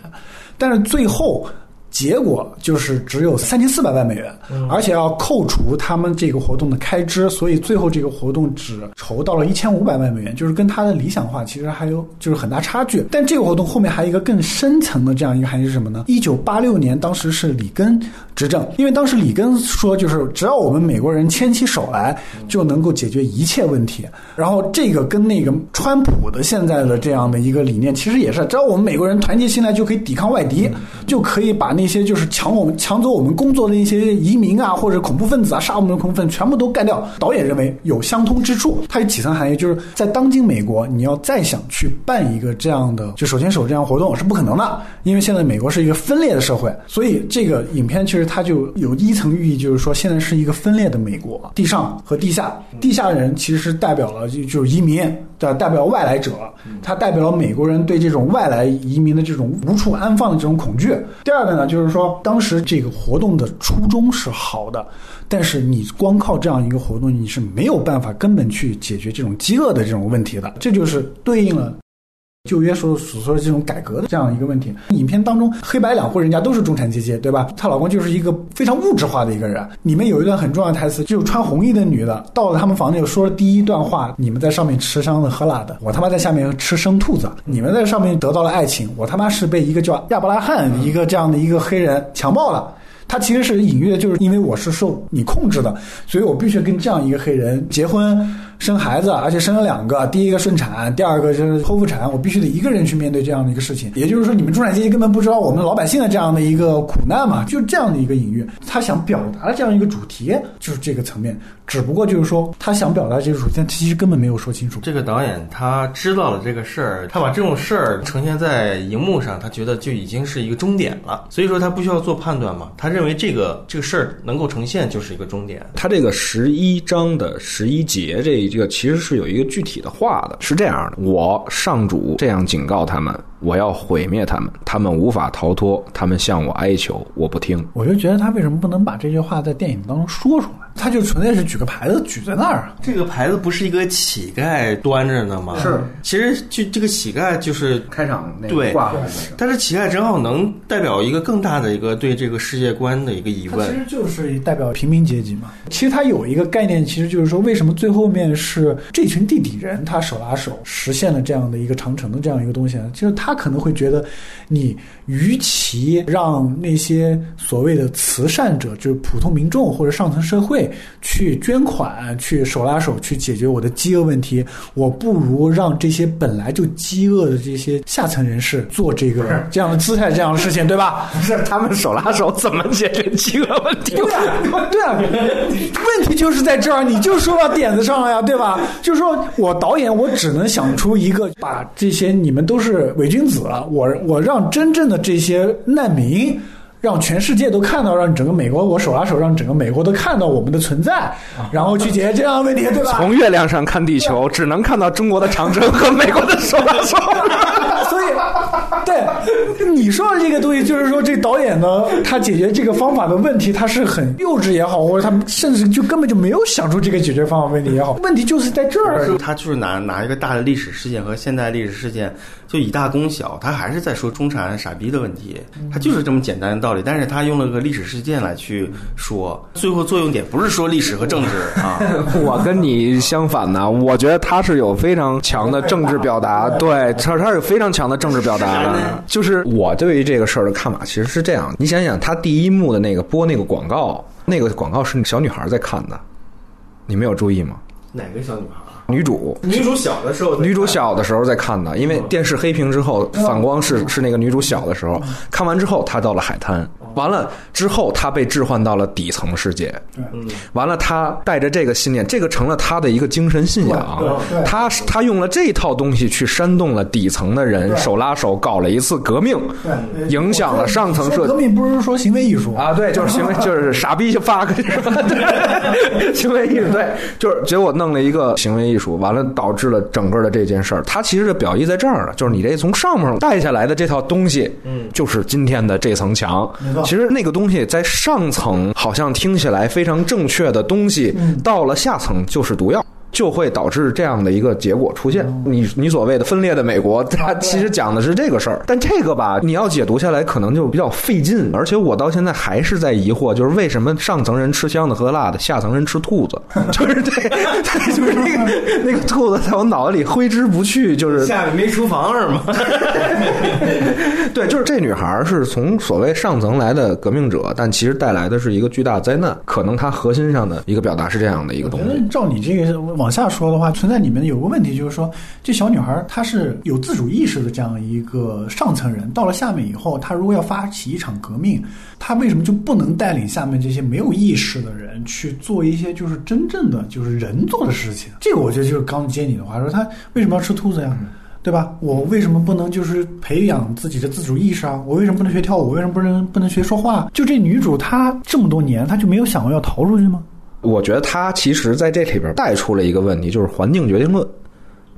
但是最后。结果就是只有三千四百万美元，而且要扣除他们这个活动的开支，所以最后这个活动只筹到了一千五百万美元，就是跟他的理想化其实还有就是很大差距。但这个活动后面还有一个更深层的这样一个含义是什么呢？一九八六年当时是里根执政，因为当时里根说就是只要我们美国人牵起手来，就能够解决一切问题。然后这个跟那个川普的现在的这样的一个理念其实也是，只要我们美国人团结起来，就可以抵抗外敌，就可以把那些就是抢我们抢走我们工作的一些移民啊，或者恐怖分子啊，杀我们的恐怖分子全部都干掉。导演认为有相通之处，它有几层含义，就是在当今美国，你要再想去办一个这样的就手牵手这样活动是不可能的，因为现在美国是一个分裂的社会，所以这个影片其实它就有一层寓意，就是说现在是一个分裂的美国，地上和地下，地下人其实代表了就就是移民。的代表外来者，它代表了美国人对这种外来移民的这种无处安放的这种恐惧。第二个呢，就是说当时这个活动的初衷是好的，但是你光靠这样一个活动，你是没有办法根本去解决这种饥饿的这种问题的。这就是对应了。旧约所所说的这种改革的这样一个问题，影片当中黑白两户人家都是中产阶级，对吧？她老公就是一个非常物质化的一个人。里面有一段很重要的台词，就是穿红衣的女的到了他们房内说了第一段话：“你们在上面吃香的喝辣的，我他妈在下面吃生兔子。你们在上面得到了爱情，我他妈是被一个叫亚伯拉罕一个这样的一个黑人强暴了。”他其实是隐喻的，就是因为我是受你控制的，所以我必须跟这样一个黑人结婚。生孩子，而且生了两个，第一个顺产，第二个就是剖腹产，我必须得一个人去面对这样的一个事情。也就是说，你们中产阶级根本不知道我们老百姓的这样的一个苦难嘛，就这样的一个隐喻。他想表达的这样一个主题就是这个层面，只不过就是说他想表达这个主题，但其实根本没有说清楚。这个导演他知道了这个事儿，他把这种事儿呈现在荧幕上，他觉得就已经是一个终点了。所以说他不需要做判断嘛，他认为这个这个事儿能够呈现就是一个终点。他这个十一章的十一节这这个其实是有一个具体的话的，是这样的：我上主这样警告他们，我要毁灭他们，他们无法逃脱，他们向我哀求，我不听。我就觉得他为什么不能把这句话在电影当中说出来？他就纯粹是举个牌子举在那儿啊。这个牌子不是一个乞丐端着呢吗？是，其实就这个乞丐就是开场那对挂但是乞丐正好能代表一个更大的一个对这个世界观的一个疑问其。实就是代表平民阶级嘛。其实他有一个概念，其实就是说，为什么最后面是这群地底人他手拉手实现了这样的一个长城的这样一个东西呢？就是他可能会觉得，你与其让那些所谓的慈善者，就是普通民众或者上层社会去捐款、去手拉手去解决我的饥饿问题，我不如让这些本来就饥饿的这些下层人士做这个 这样的姿态、这样的事情，对吧？不 是他们手拉手怎么解决饥饿问题？对啊，对啊，问题就是在这儿，你就说到点子上了呀，对吧？就是说我导演，我只能想出一个，把这些你们都是伪君子，我我让真正的这些难民。让全世界都看到，让整个美国我手拉手，让整个美国都看到我们的存在，然后去解决这样的问题，对吧？从月亮上看地球，只能看到中国的长城和美国的手拉手。所以，对你说的这个东西，就是说这导演呢，他解决这个方法的问题，他是很幼稚也好，或者他甚至就根本就没有想出这个解决方法问题也好，问题就是在这儿。他就是拿拿一个大的历史事件和现代历史事件，就以大攻小，他还是在说中产傻逼的问题，他就是这么简单的道理。但是他用了个历史事件来去说，最后作用点不是说历史和政治啊，我跟你相反呢，我觉得他是有非常强的政治表达，对，他他是有非常强的政治表达的。就是我对于这个事儿的看法其实是这样，你想想，他第一幕的那个播那个广告，那个广告是小女孩在看的，你没有注意吗？哪个小女孩？女主。女主小的时候，女主小的时候在看的，因为电视黑屏之后反光是是那个女主小的时候。看完之后，她到了海滩，完了之后他被置换到了底层世界，完了他带着这个信念，这个成了他的一个精神信仰。对对，她她用了这套东西去煽动了底层的人，手拉手搞了一次革命，对，影响了上层社说革命不是说行为艺术。啊，对，就是行为，就是傻逼就发个 对，行为艺术，对，就是结果弄了一个行为艺术，完了导致了整个的这件事儿。他其实的表意在这儿呢，就是你这从上面带下来的这套东西，嗯，就是今天的这层墙。没错。其实那个东西在上层好像听起来非常正确的东西，到了下层就是毒药。就会导致这样的一个结果出现。你你所谓的分裂的美国，它其实讲的是这个事儿。但这个吧，你要解读下来，可能就比较费劲。而且我到现在还是在疑惑，就是为什么上层人吃香的喝辣的，下层人吃兔子？就是这，就是那个那个兔子在我脑子里挥之不去。就是下面没厨房是吗？对，就是这女孩是从所谓上层来的革命者，但其实带来的是一个巨大灾难。可能她核心上的一个表达是这样的一个东西。照你这个往下说的话，存在里面有个问题，就是说，这小女孩她是有自主意识的这样一个上层人，到了下面以后，她如果要发起一场革命，她为什么就不能带领下面这些没有意识的人去做一些就是真正的就是人做的事情？这个我觉得就是刚接你的话说，她为什么要吃兔子呀？对吧？我为什么不能就是培养自己的自主意识啊？我为什么不能学跳舞？为什么不能不能学说话？就这女主，她这么多年，她就没有想过要逃出去吗？我觉得他其实在这里边带出了一个问题，就是环境决定论，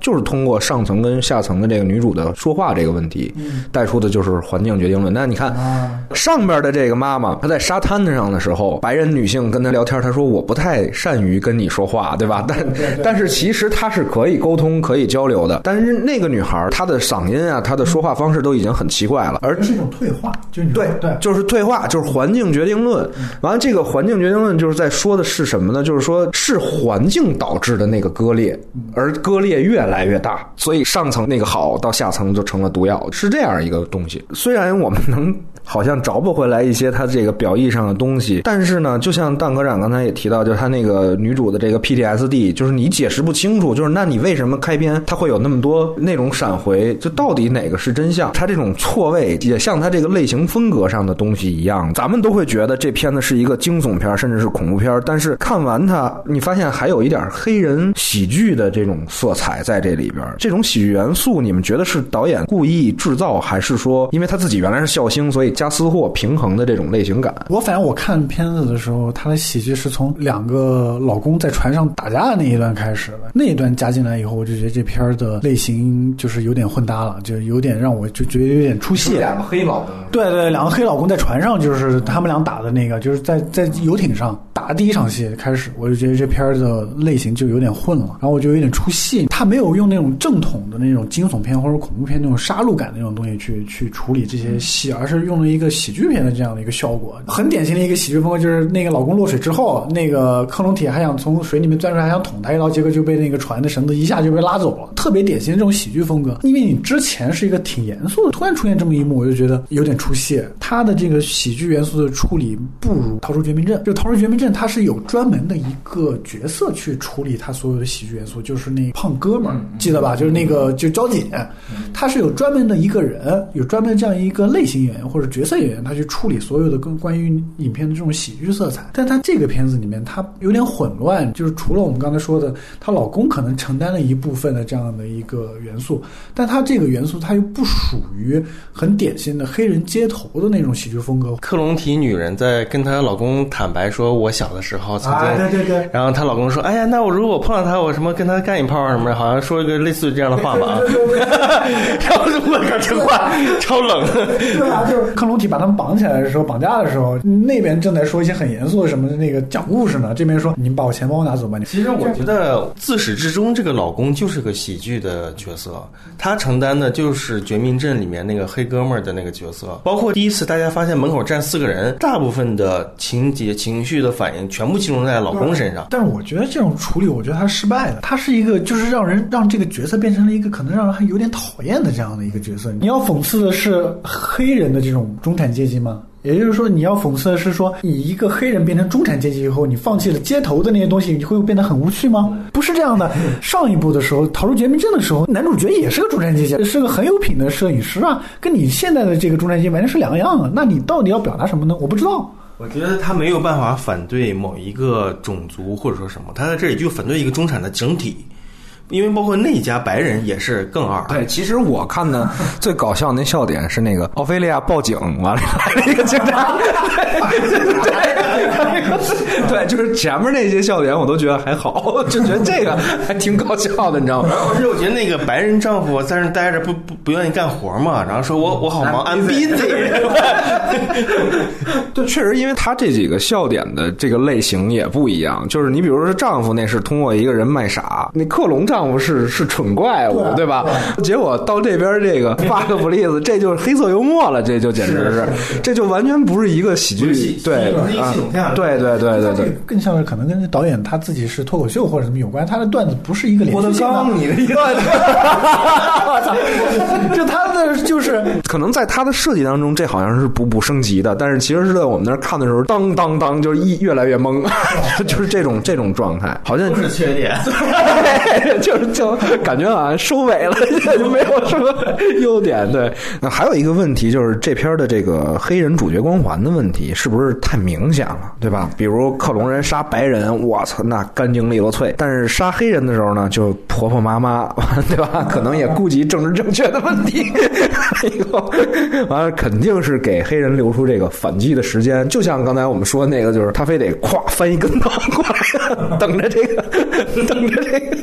就是通过上层跟下层的这个女主的说话这个问题，带出的就是环境决定论。那你看啊，上边的这个妈妈，她在沙滩上的时候，白人女性跟她聊天，她说我不太善于跟你说话，对吧？但但是其实她是可以沟通、可以交流的。但是那个女孩，她的嗓音啊，她的说话方式都已经很奇怪了，而这是一种退化，就是你对对，就是退化，就是环境决定论。完了，这个环境决定论就是在说的是什么呢？就是说是环境导致的那个割裂，而割裂越来来越大，所以上层那个好到下层就成了毒药，是这样一个东西。虽然我们能好像找不回来一些他这个表意上的东西，但是呢，就像蛋科长刚才也提到，就是他那个女主的这个 PTSD，就是你解释不清楚，就是那你为什么开篇他会有那么多那种闪回，就到底哪个是真相？他这种错位也像他这个类型风格上的东西一样，咱们都会觉得这片子是一个惊悚片，甚至是恐怖片，但是看完它，你发现还有一点黑人喜剧的这种色彩在这里边。这种喜剧元素，你们觉得是导演故意制造，还是说因为他自己原来是笑星，所以加私货平衡的这种类型感？我反正我看片子的时候，他的喜剧是从两个老公在船上打架的那一段开始的。那一段加进来以后，我就觉得这片儿的类型就是有点混搭了，就有点让我就觉得有点出戏。两个黑老公，对对，两个黑老公在船上，就是他们俩打的那个，就是在在游艇上第一场戏开始，我就觉得这片儿的类型就有点混了，然后我就有点出戏。他没有用那种正统的那种惊悚片或者恐怖片那种杀戮感那种东西去去处理这些戏，而是用了一个喜剧片的这样的一个效果。很典型的一个喜剧风格，就是那个老公落水之后，那个克隆体还想从水里面钻出来，还想捅他一刀，结果就被那个船的绳子一下就被拉走了。特别典型的这种喜剧风格，因为你之前是一个挺严肃的，突然出现这么一幕，我就觉得有点出戏。他的这个喜剧元素的处理不如《逃出绝命镇》。就《逃出绝命镇》，它是有专门的一个角色去处理他所有的喜剧元素，就是那胖哥们儿，记得吧？就是那个就交警，他是有专门的一个人，有专门这样一个类型演员或者角色演员，他去处理所有的跟关于影片的这种喜剧色彩。但他这个片子里面，他有点混乱，就是除了我们刚才说的，她老公可能承担了一部分的这样的一个元素，但他这个元素他又不属于很典型的黑人街头的那种喜剧风格。克隆体女人在跟她老公坦白说：“我小的时候曾经……”啊，对对对。然后她老公说：“哎呀，那我如果我碰到他，我什么跟他干一炮啊什么的，好像说一个类似于这样的话吧。” 然后我靠，这话超冷。对啊，就是克隆体把他们绑起来的时候，绑架的时候，那边正在说一些很严肃的什么那个讲故事呢，这边说你们把我钱包拿走吧。你其实我觉得自始至终这个老公就是个喜剧的角色，他承担的就是《绝命镇》里面那个黑哥们儿的那个角色。包括第一次大家发现门口站四个人，大部分的情节、情绪的反应全部集中在老公身上。但是我觉得这种处理，我觉得他失败了。他是一个就是让人让这个角色变成了一个可能让人还有点讨厌的这样的一个角色。你要讽刺的是黑人的这种中产阶级吗？也就是说，你要讽刺的是说，你一个黑人变成中产阶级以后，你放弃了街头的那些东西，你会变得很无趣吗？不是这样的。上一部的时候，《逃出绝命镇》的时候，男主角也是个中产阶级，是个很有品的摄影师啊，跟你现在的这个中产阶级完全是两个样啊。那你到底要表达什么呢？我不知道。我觉得他没有办法反对某一个种族或者说什么，他在这里就反对一个中产的整体。因为包括那家白人也是更二。对，其实我看的 最搞笑那笑点是那个奥菲利亚报警完了一个警察，对，对，就是前面那些笑点我都觉得还好，就觉得这个还挺搞笑的，你知道吗？而且我觉得那个白人丈夫在那待着不不不愿意干活嘛，然后说我我好忙，I'm busy。对，确实，因为他这几个笑点的这个类型也不一样，就是你比如说丈夫那是通过一个人卖傻，那克隆丈夫是是蠢怪物，对吧？结果到这边这个发个布利斯，这就是黑色幽默了，这就简直是，这就完全不是一个喜剧，对啊，对对对对对，更像是可能跟导演他自己是脱口秀或者什么有关，他的段子不是一个连续性的。你的意思？我操！就他的就是可能在他的设计当中，这好像是步步升级的，但是其实是在我们那儿看的时候，当当当，就是一越来越懵，就是这种这种状态，好像不是缺点，就是就感觉好像收尾了，就没有什么优点。对，那还有一个问题就是这片的这个黑人主角光环的问题，是不是太明显了，对吧？比如克隆人杀白人，我操，那干净利落脆；但是杀黑人的时候呢，就婆婆妈妈，对吧？可能也顾及政治正确的问题，以后完了肯定是给黑人留出这个反击的时间。就像刚才我们说那个，就是他非得咵翻一跟头过来，等着这个，等着这个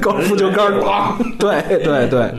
高尔夫球杆儿，对 对对。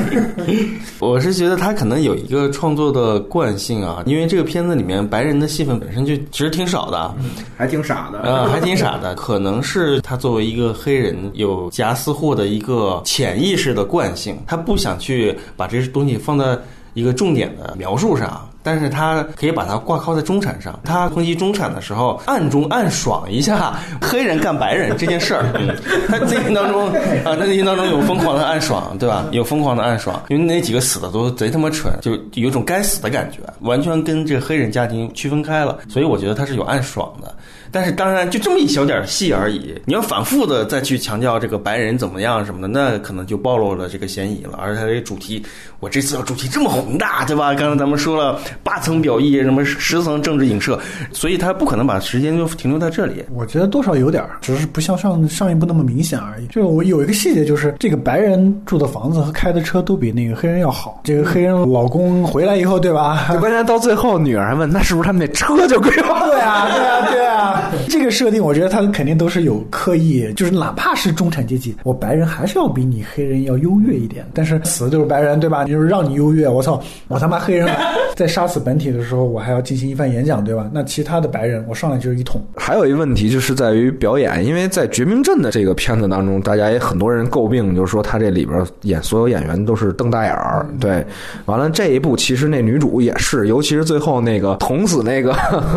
我是觉得他可能有一个创作的惯性啊，因为这个片子里面白人的戏份本身就其实挺少的，还挺傻的啊，还挺傻的。可能是他作为一个黑人有夹私货的一个潜意识的惯性，他不想去把这些东西放在一个重点的描述上。但是他可以把它挂靠在中产上。他抨击中产的时候，暗中暗爽一下黑人干白人这件事儿。嗯，他内心当中啊，他内心当中有疯狂的暗爽，对吧？有疯狂的暗爽，因为那几个死的都贼他妈蠢，就有种该死的感觉，完全跟这个黑人家庭区分开了。所以我觉得他是有暗爽的。但是当然，就这么一小点儿戏而已。你要反复的再去强调这个白人怎么样什么的，那可能就暴露了这个嫌疑了。而且它这个主题，我这次要主题这么宏大，对吧？刚才咱们说了八层表意，什么十层政治影射，所以他不可能把时间就停留在这里。我觉得多少有点儿，只是不像上上一部那么明显而已。就我有一个细节，就是这个白人住的房子和开的车都比那个黑人要好。这个黑人老公回来以后，对吧？关键到最后，女儿还问：“那是不是他们那车就归我？”对啊，对啊，对啊。这个设定，我觉得他肯定都是有刻意，就是哪怕是中产阶级，我白人还是要比你黑人要优越一点。但是死的都是白人，对吧？就是让你优越，我操，我他妈黑人 在杀死本体的时候，我还要进行一番演讲，对吧？那其他的白人，我上来就是一捅。还有一个问题就是在于表演，因为在《绝命镇》的这个片子当中，大家也很多人诟病，就是说他这里边演所有演员都是瞪大眼儿。对，完了这一部其实那女主也是，尤其是最后那个捅死那个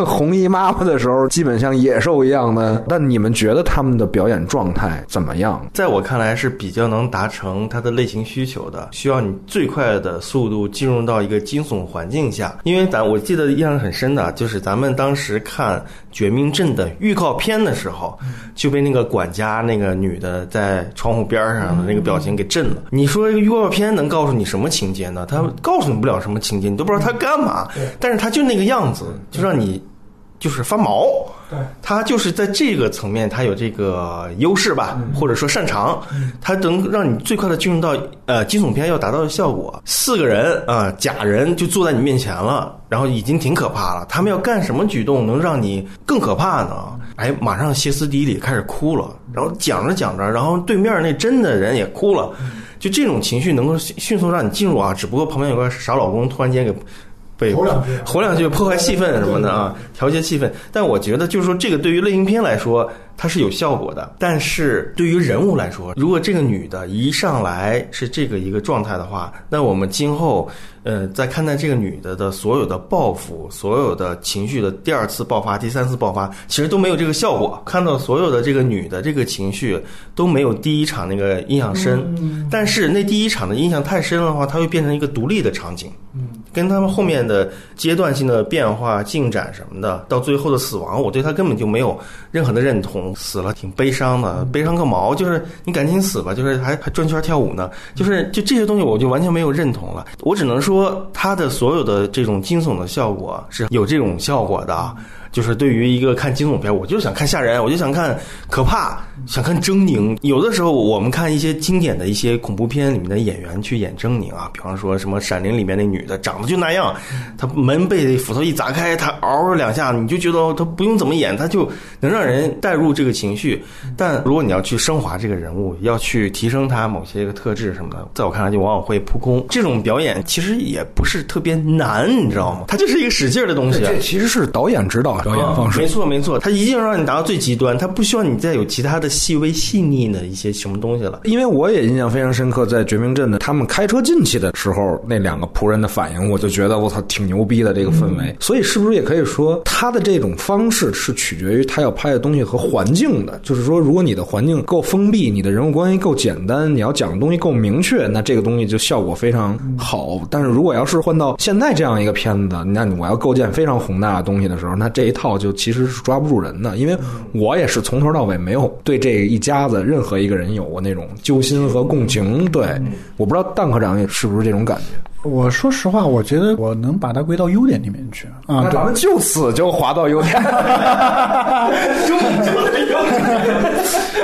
红衣妈妈的时候，基本像野兽一样的。但你们觉得他们的表演状态怎么样？在我看来是比较能达成他的类型需求的，需要你最快的速度进入到一个惊悚环境下。因为咱我记得印象很深的，就是咱们当时看《绝命镇》的预告片的时候，就被那个管家那个女的在窗户边上的那个表情给震了。你说预告片能告诉你什么情节呢？他告诉你不了什么情节，你都不知道他干嘛。但是他就那个样子，就让你就是发毛。对，他就是在这个层面，他有这个优势吧，或者说擅长，他能让你最快的进入到呃惊悚片要达到的效果。四个人啊，假人就坐在你面前了，然后已经挺可怕了。他们要干什么举动能让你更可怕呢？哎，马上歇斯底里开始哭了，然后讲着讲着，然后对面那真的人也哭了，就这种情绪能够迅速让你进入啊。只不过旁边有个傻老公突然间给。被吼两句 吼两句破坏气氛什么的啊，调节气氛。但我觉得就是说，这个对于类型片来说，它是有效果的。但是对于人物来说，如果这个女的一上来是这个一个状态的话，那我们今后呃在看待这个女的的所有的报复、所有的情绪的第二次爆发、第三次爆发，其实都没有这个效果。看到所有的这个女的这个情绪都没有第一场那个印象深。但是那第一场的印象太深的话，它会变成一个独立的场景。跟他们后面的阶段性的变化、进展什么的，到最后的死亡，我对他根本就没有任何的认同。死了挺悲伤的，悲伤个毛！就是你赶紧死吧，就是还还转圈跳舞呢，就是就这些东西我就完全没有认同了。我只能说，他的所有的这种惊悚的效果是有这种效果的。就是对于一个看惊悚片，我就想看吓人，我就想看可怕，想看狰狞。有的时候我们看一些经典的一些恐怖片里面的演员去演狰狞啊，比方说什么《闪灵》里面那女的长得就那样，她门被斧头一砸开，她嗷两下，你就觉得她不用怎么演，她就能让人带入这个情绪。但如果你要去升华这个人物，要去提升他某些个特质什么的，在我看来就往往会扑空。这种表演其实也不是特别难，你知道吗？它就是一个使劲儿的东西。这其实是导演指导表演方式没。错没错，他一定要让你达到最极端，他不需要你再有其他的细微细腻的一些什么东西了。因为我也印象非常深刻，在绝命镇的他们开车进去的时候，那两个仆人的反应，我就觉得我操，挺牛逼的这个氛围。所以是不是也可以说，他的这种方式是取决于他要拍的东西和环境的？就是说，如果你的环境够封闭，你的人物关系够简单，你要讲的东西够明确，那这个东西就效果非常好。但是如果要是换到现在这样一个片子，那我要构建非常宏大的东西的时候，那这一套就其实是抓不住人的。因为我也是从头到尾没有对这一家子任何一个人有过那种揪心和共情。对，我不知道蛋科长也是不是这种感觉。我说实话，我觉得我能把它归到优点里面去啊。对咱们就此就滑到优点。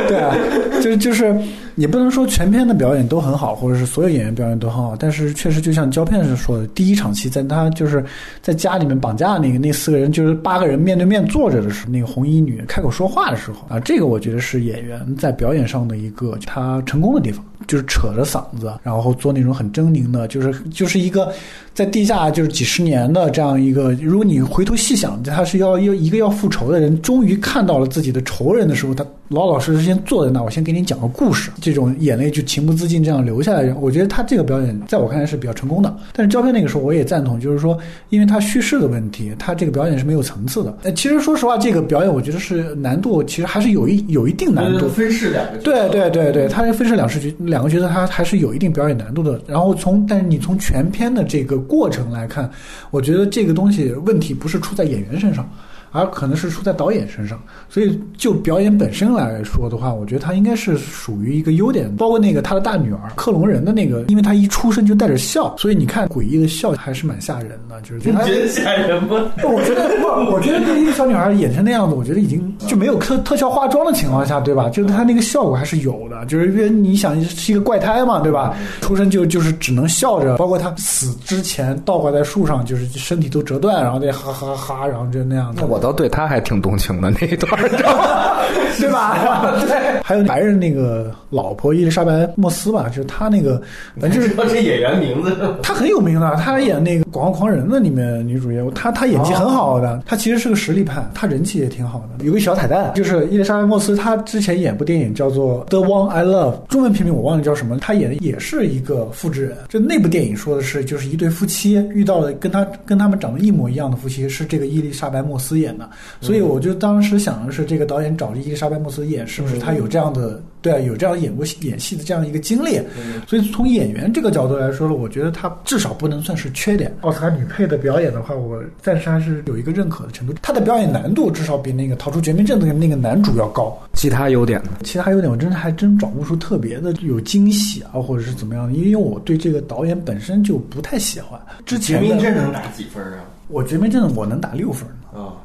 对啊，就就是你不能说全片的表演都很好，或者是所有演员表演都很好，但是确实就像胶片是说的，第一场戏在他就是在家里面绑架那个那四个人，就是八个人面对面坐着的时候，那个红衣女开口说话的时候啊，这个我觉得是演员在表演上的一个他成功的地方，就是扯着嗓子，然后做那种很狰狞的，就是就就是一个在地下就是几十年的这样一个，如果你回头细想，他是要要一个要复仇的人，终于看到了自己的仇人的时候，他老老实实先坐在那，我先给你讲个故事，这种眼泪就情不自禁这样流下来。我觉得他这个表演在我看来是比较成功的。但是胶片那个时候我也赞同，就是说，因为他叙事的问题，他这个表演是没有层次的。呃，其实说实话，这个表演我觉得是难度其实还是有一有一定难度。分饰两个对对对对，他是分饰两饰角两个角色，他还是有一定表演难度的。然后从但是你从全片的这个过程来看，我觉得这个东西问题不是出在演员身上。而可能是出在导演身上，所以就表演本身来说的话，我觉得他应该是属于一个优点。包括那个他的大女儿克隆人的那个，因为他一出生就带着笑，所以你看诡异的笑还是蛮吓人的。就是你觉得吓人吗？我觉得不，我觉得这一个小女孩演成那样子，我觉得已经就没有特特效化妆的情况下，对吧？就是她那个效果还是有的。就是因为你想是一个怪胎嘛，对吧？出生就就是只能笑着，包括她死之前倒挂在树上，就是身体都折断，然后再哈哈哈，然后就那样子。那我倒对他还挺动情的那一段儿，对吧？对，还有白人那个老婆伊丽莎白·莫斯吧，就是他那个，反正就是这演员名字她很有名的，她演那个《广告狂人》的里面女主角，她她演技很好的，她其实是个实力派，她人气也挺好的。有个小彩蛋，就是伊丽莎白·莫斯，她之前演部电影叫做《The One I Love》，中文片名我忘了叫什么，她演的也是一个复制人。就那部电影说的是，就是一对夫妻遇到了跟他跟他们长得一模一样的夫妻，是这个伊丽莎白·莫斯演的。所以我就当时想的是，这个导演找着伊丽莎白·莫斯演，是不是他有这样的对啊，有这样演过戏演戏的这样一个经历？所以从演员这个角度来说呢，我觉得他至少不能算是缺点。奥斯卡女配的表演的话，我暂时还是有一个认可的程度。她的表演难度至少比那个《逃出绝命镇》的那个男主要高。其他优点呢？其他优点我真的还真找不出特别的有惊喜啊，或者是怎么样的，因为我对这个导演本身就不太喜欢。之绝前绝命镇能打几分啊？我绝命镇我能打六分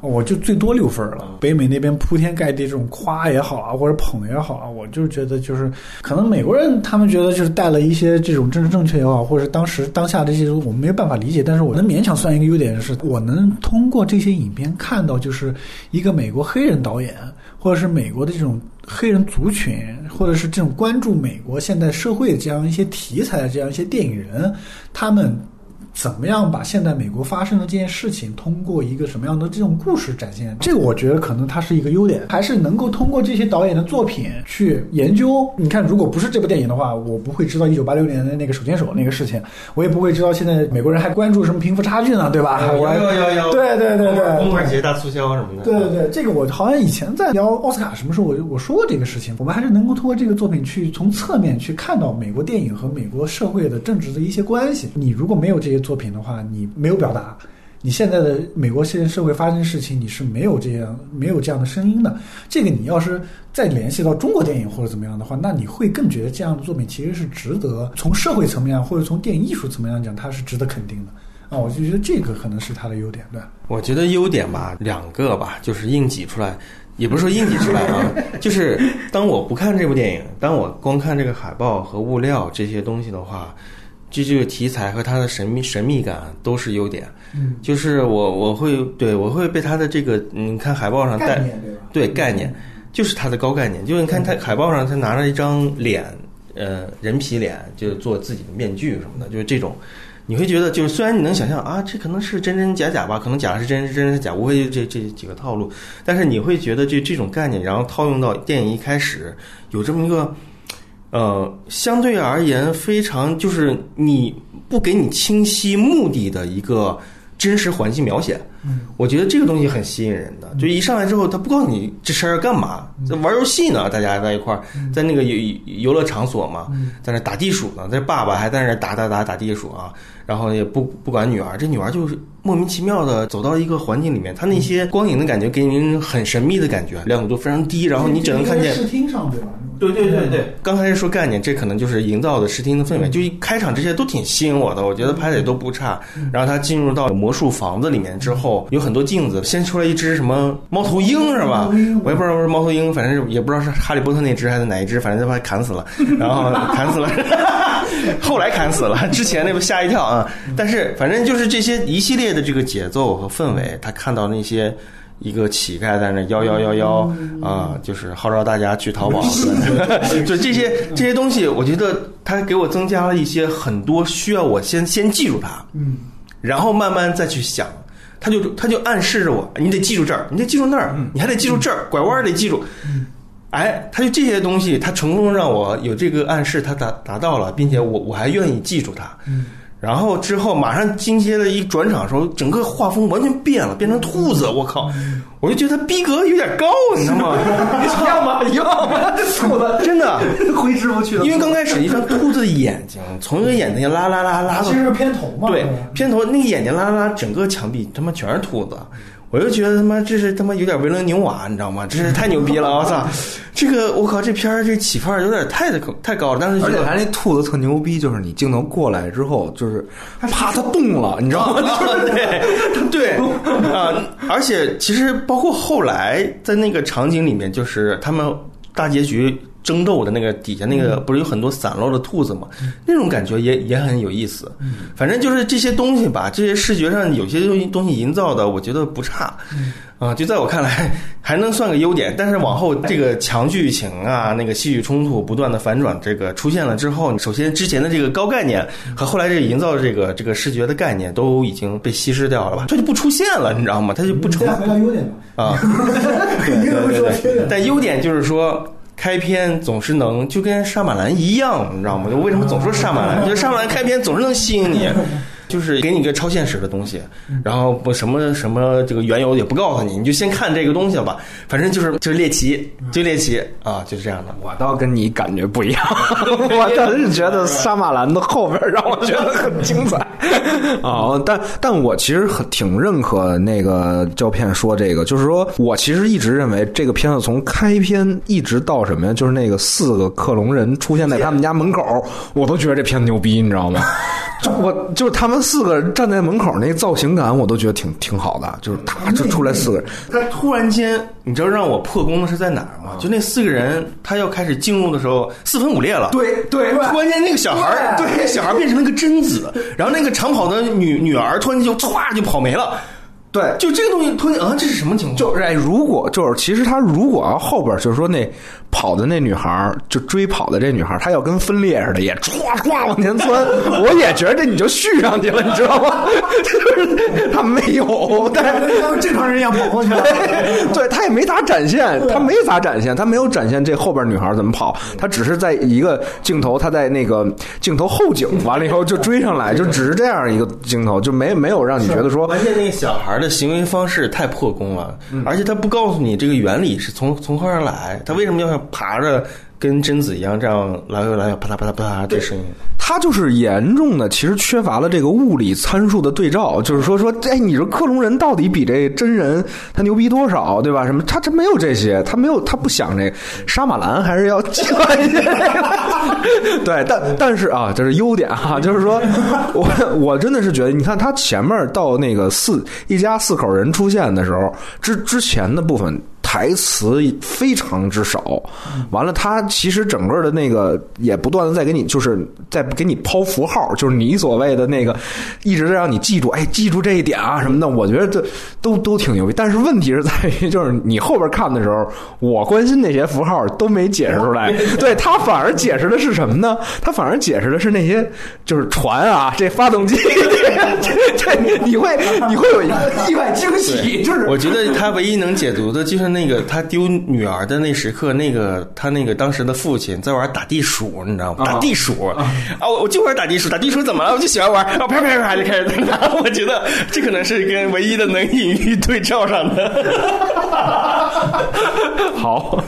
我就最多六分了。北美那边铺天盖地这种夸也好啊，或者捧也好啊，我就觉得就是可能美国人他们觉得就是带了一些这种政治正确也好，或者当时当下这些我们没有办法理解，但是我能勉强算一个优点是，我能通过这些影片看到就是一个美国黑人导演，或者是美国的这种黑人族群，或者是这种关注美国现代社会的这样一些题材的这样一些电影人，他们。怎么样把现在美国发生的这件事情，通过一个什么样的这种故事展现？这个我觉得可能它是一个优点，还是能够通过这些导演的作品去研究。你看，如果不是这部电影的话，我不会知道一九八六年的那个手牵手那个事情，我也不会知道现在美国人还关注什么贫富差距呢，对吧？有有有，对对对对，光棍节大促销什么的。对对对，这个我好像以前在聊奥斯卡什么时候，我我说过这个事情。我们还是能够通过这个作品去从侧面去看到美国电影和美国社会的政治的一些关系。你如果没有这些作品的话，你没有表达，你现在的美国现在社会发生事情，你是没有这样没有这样的声音的。这个你要是再联系到中国电影或者怎么样的话，那你会更觉得这样的作品其实是值得从社会层面或者从电影艺术层面上讲，它是值得肯定的。啊，我就觉得这个可能是它的优点，对。我觉得优点吧，两个吧，就是硬挤出来，也不是说硬挤出来啊，就是当我不看这部电影，当我光看这个海报和物料这些东西的话，这这个题材和它的神秘神秘感都是优点。嗯，就是我我会对我会被它的这个，你看海报上带概对？对概念，就是它的高概念。就是你看它海报上，他拿着一张脸，呃，人皮脸，就做自己的面具什么的，就是这种。你会觉得，就是虽然你能想象啊，这可能是真真假假吧，可能假是真，真真是假，无非就这这几个套路。但是你会觉得这这种概念，然后套用到电影一开始，有这么一个，呃，相对而言非常就是你不给你清晰目的的一个真实环境描写。嗯，我觉得这个东西很吸引人的，就一上来之后，他不告诉你这事儿干嘛，在玩游戏呢，大家在一块儿，在那个游游乐场所嘛，在那打地鼠呢，这爸爸还在那打打打打地鼠啊，然后也不不管女儿，这女儿就是莫名其妙的走到一个环境里面，她那些光影的感觉给人很神秘的感觉，亮度都非常低，然后你只能看见视听上对吧？对对对对，刚开始说概念，这可能就是营造的视听的氛围。就一开场这些都挺吸引我的，我觉得拍的也都不差。然后他进入到魔术房子里面之后，有很多镜子，先出来一只什么猫头鹰是吧？我也不知道是猫头鹰，反正是也不知道是哈利波特那只还是哪一只，反正就把它砍死了，然后砍死了，后来砍死了，之前那不吓一跳啊。但是反正就是这些一系列的这个节奏和氛围，他看到那些。一个乞丐在那幺幺幺幺啊，就是号召大家去淘宝，就这些这些东西，我觉得它给我增加了一些很多需要我先先记住它，嗯，然后慢慢再去想。他就他就暗示着我，你得记住这儿，你得记住那儿，你还得记住这儿，拐弯儿得记住。哎，他就这些东西，他成功让我有这个暗示，他达达到了，并且我我还愿意记住它。然后之后马上紧接着一转场的时候，整个画风完全变了，变成兔子，我靠！我就觉得逼格有点高，你知道吗？一样吗？要吗？兔子真的，挥之不去了因为刚开始一张兔子的眼睛，从一个眼睛拉拉拉拉到其实是片头嘛，对片头那个眼睛拉拉拉，整个墙壁他妈全是兔子，我就觉得他妈这是他妈有点维伦纽瓦，你知道吗？这是太牛逼了！我操，这个我靠，这片儿这起范儿有点太太高了，但是而且他那兔子特牛逼，就是你镜头过来之后，就是啪，它动了，你知道吗？对对 啊，而且其实包括后来在那个场景里面，就是他们大结局争斗的那个底下那个，不是有很多散落的兔子吗？那种感觉也也很有意思。反正就是这些东西吧，这些视觉上有些东西东西营造的，我觉得不差。啊，就在我看来 还能算个优点，但是往后这个强剧情啊，那个戏剧冲突不断的反转，这个出现了之后，首先之前的这个高概念和后来这个营造的这个这个视觉的概念都已经被稀释掉了吧，它就不出现了，你知道吗？它就不成再回到优点吧。啊。对对对对，但优点就是说。开篇总是能就跟杀马兰一样，你知道吗？就为什么总说杀马兰？就是杀马兰开篇总是能吸引你，就是给你一个超现实的东西，然后不什么什么这个缘由也不告诉你，你就先看这个东西吧。反正就是就是猎奇，就猎奇啊，就是这样的。我倒跟你感觉不一样，我倒是觉得杀马兰的后边让我觉得很精彩 啊。但但我其实很挺认可那个胶片说这个，就是说我其实一直认为这个片子从开篇一直到什么呀，就是那个四个克隆人出现在他们家门口，我都觉得这片子牛逼，你知道吗？就我就是他们四个人站在门口那造型感，我都觉得挺挺好的，就是他就出来四个人，他突然间，你知道让我破功的是在哪儿吗？就那四个人，他要开始进入的时候，四分五裂了。对对突然间那个小孩儿，对对，小孩变成了个贞子，然后那个长跑的女女儿突然间就歘就跑没了。对，就这个东西突然间啊，这是什么情况？就是哎，如果就是其实他如果要后边就是说那跑的那女孩就追跑的这女孩，她要跟分裂似的，也唰唰往前窜，我也觉得这你就续上去了，你知道吗？就是他没有，但是像正常人一样跑过去了。对 他也没咋展现，他没咋展现，他没有展现这后边女孩怎么跑，他只是在一个镜头，他在那个镜头后景完了以后就追上来，就只是这样一个镜头，就没没有让你觉得说关键那个小孩的行为方式太破功了，嗯。而且他不告诉你这个原理是从从何而来，他为什么要爬着跟贞子一样这样来回来回啪嗒啪嗒啪嗒这声音？他就是严重的，其实缺乏了这个物理参数的对照，就是说说，哎，你说克隆人到底比这真人他牛逼多少，对吧？什么？他真没有这些，他没有，他不想这个。杀马兰还是要计划一些。对，但但是啊，这是优点哈、就是说我我真的是觉得，你看他前面到那个四一家四口人出现的时候，之之前的部分。台词非常之少，完了，他其实整个的那个也不断的在给你，就是在给你抛符号，就是你所谓的那个，一直在让你记住，哎，记住这一点啊什么的。我觉得这都都挺牛逼，但是问题是在于，就是你后边看的时候，我关心那些符号都没解释出来，对他反而解释的是什么呢？他反而解释的是那些就是船啊，这发动机，这这你会你会有一个意外惊喜，就是我觉得他唯一能解读的就是那个他丢女儿的那时刻，那个他那个当时的父亲在玩打地鼠，你知道吗？打地鼠啊，我我就玩打地鼠，打地鼠怎么了？我就喜欢玩，啊啪啪啪就开始打。我觉得这可能是跟唯一的能隐喻对照上的。好，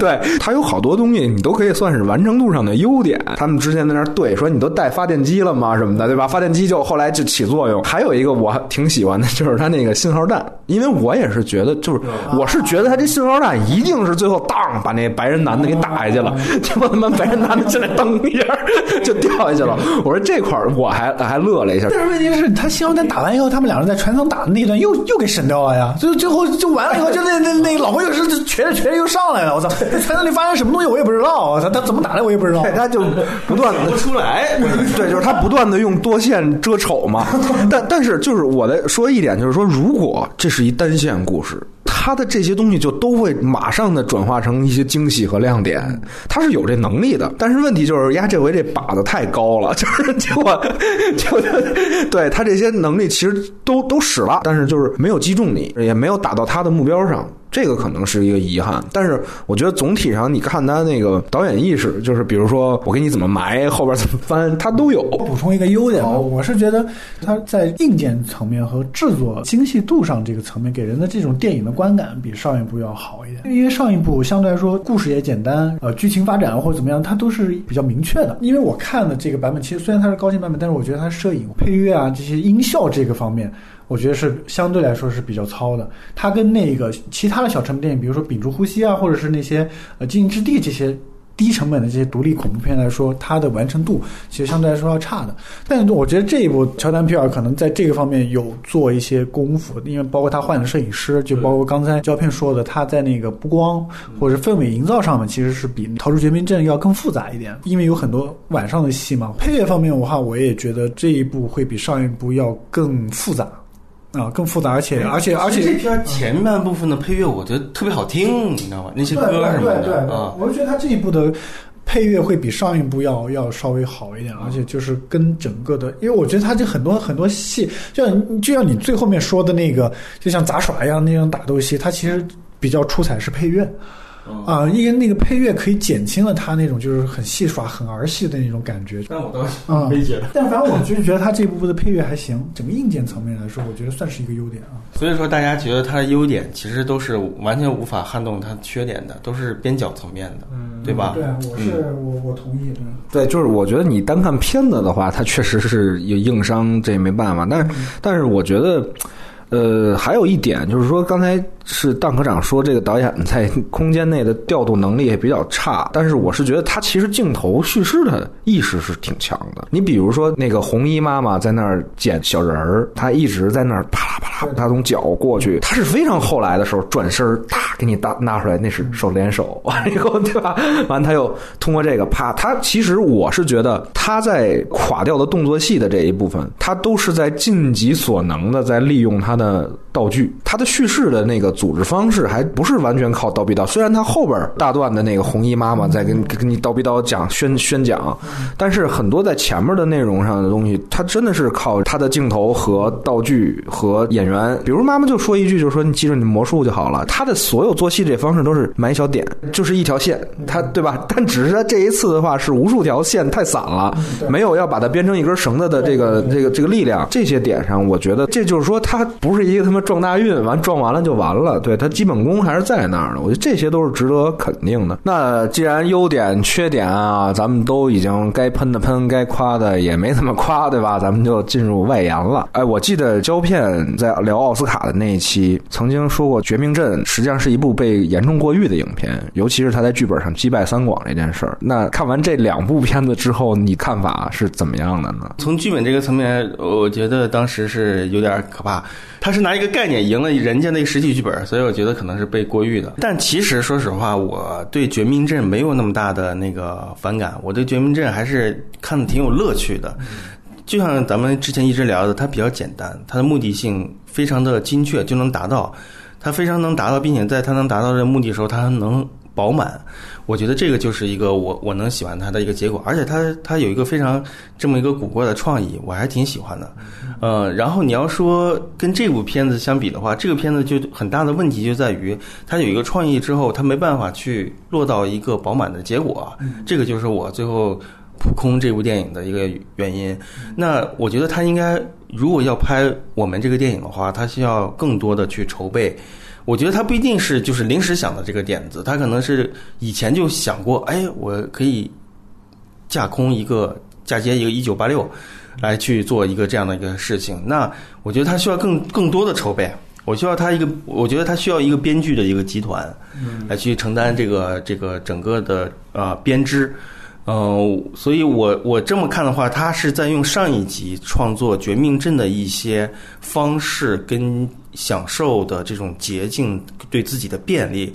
对，他有好多东西，你都可以算是完成度上的优点。他们之前在那儿对说你都带发电机了吗？什么的，对吧？发电机就后来就起作用。还有一个我挺喜欢的，就是他那个信号弹，因为我也是觉得，就是我是觉得他这信号弹一定是最后当把那白人男的给打下去了，结果他妈白人男的进来噔一下就掉下去了。我说这块儿我还还乐了一下，但是问题是，他信号弹打完以后，他们两人在船舱打的那一段又又给省掉了呀。就最后就完了以后，就那那那老婆又是瘸着瘸着又上来了。我操，这船舱里发生什么东西我也不知道。我操，他怎么打的我也不知道。对，他就不断的不出来，对，就是他不断的用多线遮丑嘛。但但是就是我的说一点，就是说，如果这是一单线故事，他的这些东西就都会马上的转化成一些惊喜和亮点，他是有这能力的。但是问题就是，呀，这回这靶子太高了，就是结果 就对他这些能力其实都都使了，但是就是没有击中你，也没有打到他的目标上。这个可能是一个遗憾，但是我觉得总体上，你看他那个导演意识，就是比如说我给你怎么埋，后边怎么翻，他都有。补充一个优点，我是觉得他在硬件层面和制作精细度上这个层面，给人的这种电影的观感比上一部要好一点。因为上一部相对来说故事也简单，呃，剧情发展或者怎么样，它都是比较明确的。因为我看的这个版本，其实虽然它是高清版本，但是我觉得它摄影、配乐啊这些音效这个方面。我觉得是相对来说是比较糙的，它跟那个其他的小成本电影，比如说《屏住呼吸》啊，或者是那些呃《寂静之地》这些低成本的这些独立恐怖片来说，它的完成度其实相对来说要差的。但我觉得这一部乔丹皮尔可能在这个方面有做一些功夫，因为包括他换了摄影师，就包括刚才胶片说的，他在那个布光或者氛围营造上面，其实是比《逃出绝命镇》要更复杂一点，因为有很多晚上的戏嘛。配乐方面的话，我也觉得这一部会比上一部要更复杂。啊，更复杂，而且而且而且这片前半部分的配乐，我觉得特别好听，你知道吗？那些歌什么的啊，我就觉得他这一部的配乐会比上一部要要稍微好一点，而且就是跟整个的，因为我觉得他这很多很多戏，就像就像你最后面说的那个，就像杂耍一样那种打斗戏，它其实比较出彩是配乐。啊，因为那个配乐可以减轻了他那种就是很戏耍、很儿戏的那种感觉。但我倒是没觉得。但反正我就是觉得他这部分的配乐还行，整个硬件层面来说，我觉得算是一个优点啊。所以说，大家觉得它的优点其实都是完全无法撼动它缺点的，都是边角层面的，对吧？对，我是我我同意。对，就是我觉得你单看片子的话，它确实是有硬伤，这也没办法。但是，但是我觉得，呃，还有一点就是说，刚才。是邓科长说，这个导演在空间内的调度能力也比较差，但是我是觉得他其实镜头叙事的意识是挺强的。你比如说那个红衣妈妈在那儿捡小人儿，他一直在那儿啪啦啪啦，他从脚过去，他是非常后来的时候转身，哒给你搭拿出来，那是手连手，完了以后对吧？完他又通过这个啪，他其实我是觉得他在垮掉的动作戏的这一部分，他都是在尽己所能的在利用他的道具，他的叙事的那个。组织方式还不是完全靠刀逼刀，虽然他后边大段的那个红衣妈妈在跟跟你刀逼刀讲宣宣讲，但是很多在前面的内容上的东西，他真的是靠他的镜头和道具和演员。比如妈妈就说一句，就是说你记住你魔术就好了。他的所有做戏这方式都是埋小点，就是一条线，他对吧？但只是他这一次的话是无数条线太散了，没有要把它编成一根绳子的这个这个这个力量。这些点上，我觉得这就是说他不不是一个他妈撞大运，完撞完了就完了。对他基本功还是在那儿的，我觉得这些都是值得肯定的。那既然优点、缺点啊，咱们都已经该喷的喷，该夸的也没怎么夸，对吧？咱们就进入外延了。哎，我记得胶片在聊奥斯卡的那一期曾经说过，《绝命镇》实际上是一部被严重过誉的影片，尤其是他在剧本上击败三广这件事儿。那看完这两部片子之后，你看法是怎么样的呢？从剧本这个层面，我觉得当时是有点可怕。他是拿一个概念赢了人家那个实体剧本，所以我觉得可能是被过誉的。但其实说实话，我对《绝命镇》没有那么大的那个反感，我对《绝命镇》还是看的挺有乐趣的。就像咱们之前一直聊的，它比较简单，它的目的性非常的精确，就能达到，它非常能达到，并且在它能达到这目的时候，它能饱满。我觉得这个就是一个我我能喜欢它的一个结果，而且它它有一个非常这么一个古怪的创意，我还挺喜欢的。呃，然后你要说跟这部片子相比的话，这个片子就很大的问题就在于它有一个创意之后，它没办法去落到一个饱满的结果。这个就是我最后扑空这部电影的一个原因。那我觉得他应该如果要拍我们这个电影的话，他需要更多的去筹备。我觉得他不一定是就是临时想的这个点子，他可能是以前就想过，哎，我可以架空一个嫁接一个一九八六，来去做一个这样的一个事情。那我觉得他需要更更多的筹备，我需要他一个，我觉得他需要一个编剧的一个集团，来去承担这个这个整个的呃编织。嗯，所以我我这么看的话，他是在用上一集创作《绝命镇》的一些方式跟享受的这种捷径，对自己的便利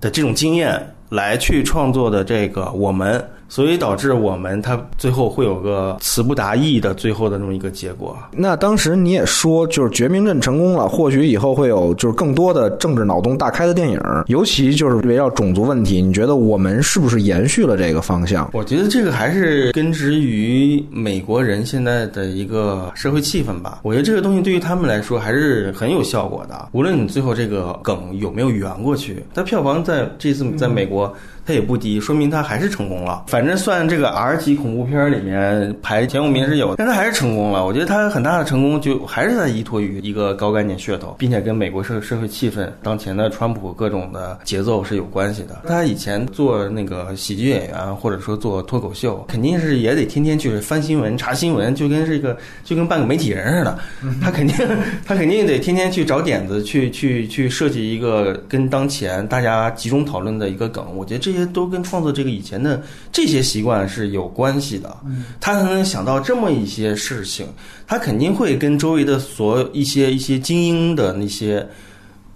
的这种经验来去创作的这个我们。所以导致我们它最后会有个词不达意的最后的这么一个结果。那当时你也说，就是《绝命镇》成功了，或许以后会有就是更多的政治脑洞大开的电影，尤其就是围绕种族问题，你觉得我们是不是延续了这个方向？我觉得这个还是根植于美国人现在的一个社会气氛吧。我觉得这个东西对于他们来说还是很有效果的。无论你最后这个梗有没有圆过去，它票房在这次在美国。它也不低，说明它还是成功了。反正算这个 R 级恐怖片里面排前五名是有，但它还是成功了。我觉得它很大的成功就还是在依托于一个高概念噱头，并且跟美国社社会气氛、当前的川普各种的节奏是有关系的。他以前做那个喜剧演员，或者说做脱口秀，肯定是也得天天去翻新闻、查新闻，就跟这个就跟半个媒体人似的。他肯定他肯定得天天去找点子，去去去设计一个跟当前大家集中讨论的一个梗。我觉得这。这些都跟创作这个以前的这些习惯是有关系的，他才能想到这么一些事情。他肯定会跟周围的所一些一些精英的那些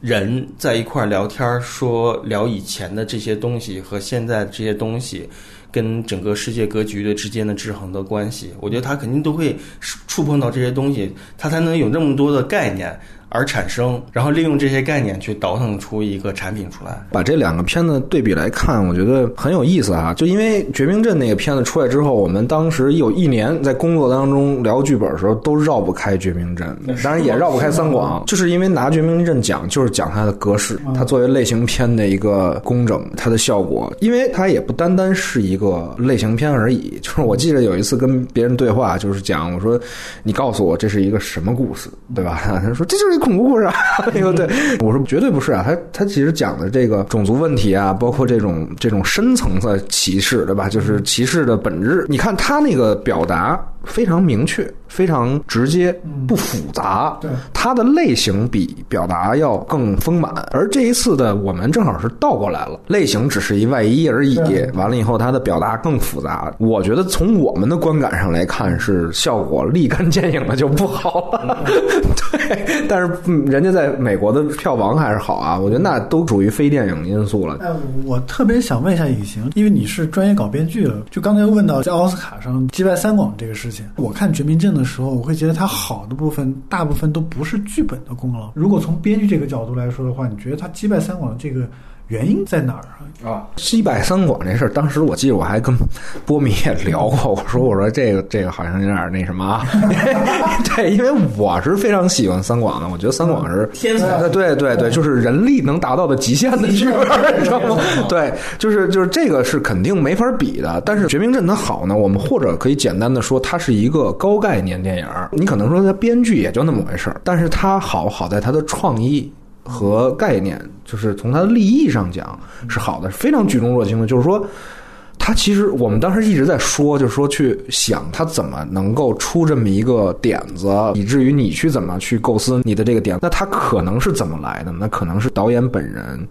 人在一块儿聊天，说聊以前的这些东西和现在这些东西跟整个世界格局的之间的制衡的关系。我觉得他肯定都会触碰到这些东西，他才能有那么多的概念。而产生，然后利用这些概念去倒腾出一个产品出来。把这两个片子对比来看，我觉得很有意思啊！就因为《绝命镇》那个片子出来之后，我们当时有一年在工作当中聊剧本的时候，都绕不开《绝命镇》，当然也绕不开三广，就是因为拿《绝命镇》讲，就是讲它的格式，它作为类型片的一个工整，它的效果，因为它也不单单是一个类型片而已。就是我记得有一次跟别人对话，就是讲我说：“你告诉我这是一个什么故事，对吧？” 他说：“这就是。”恐怖故事啊，那个对，我说绝对不是啊，他他其实讲的这个种族问题啊，包括这种这种深层次歧视，对吧？就是歧视的本质。你看他那个表达。非常明确，非常直接，不复杂。对，它的类型比表达要更丰满。而这一次的我们正好是倒过来了，类型只是一外衣而已。完了以后，它的表达更复杂。我觉得从我们的观感上来看，是效果立竿见影的就不好了。对，但是人家在美国的票房还是好啊。我觉得那都属于非电影因素了。哎，我特别想问一下隐形，因为你是专业搞编剧的，就刚才问到在奥斯卡上击败三广这个事情。我看《绝命镇》的时候，我会觉得它好的部分，大部分都不是剧本的功劳。如果从编剧这个角度来说的话，你觉得他击败三广这个？原因在哪儿啊？啊，击败三广这事儿，当时我记得我还跟波米也聊过。我说，我说这个这个好像有点那什么啊。对，因为我是非常喜欢三广的，我觉得三广是 天才。对对对，就是人力能达到的极限的 剧本，你知道吗？对，就是就是这个是肯定没法比的。但是《绝命镇》它好呢，我们或者可以简单的说，它是一个高概念电影。你可能说它编剧也就那么回事儿，但是它好好在它的创意。和概念，就是从它的利益上讲是好的，非常举重若轻的。就是说，他其实我们当时一直在说，就是说去想他怎么能够出这么一个点子，以至于你去怎么去构思你的这个点。那他可能是怎么来的？那可能是导演本人。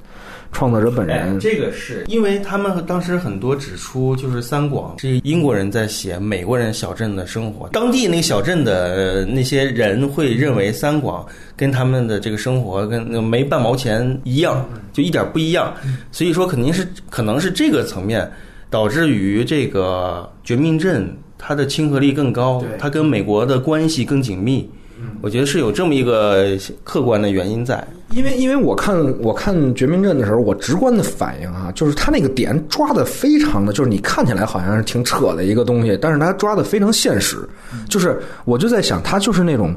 创作者本人，这个是因为他们当时很多指出，就是三广是英国人在写美国人小镇的生活，当地那个小镇的那些人会认为三广跟他们的这个生活跟没半毛钱一样，就一点不一样，所以说肯定是可能是这个层面导致于这个绝命镇它的亲和力更高，它跟美国的关系更紧密。我觉得是有这么一个客观的原因在，因为因为我看我看《绝命镇》的时候，我直观的反应啊，就是他那个点抓的非常的，就是你看起来好像是挺扯的一个东西，但是他抓的非常现实，就是我就在想，他就是那种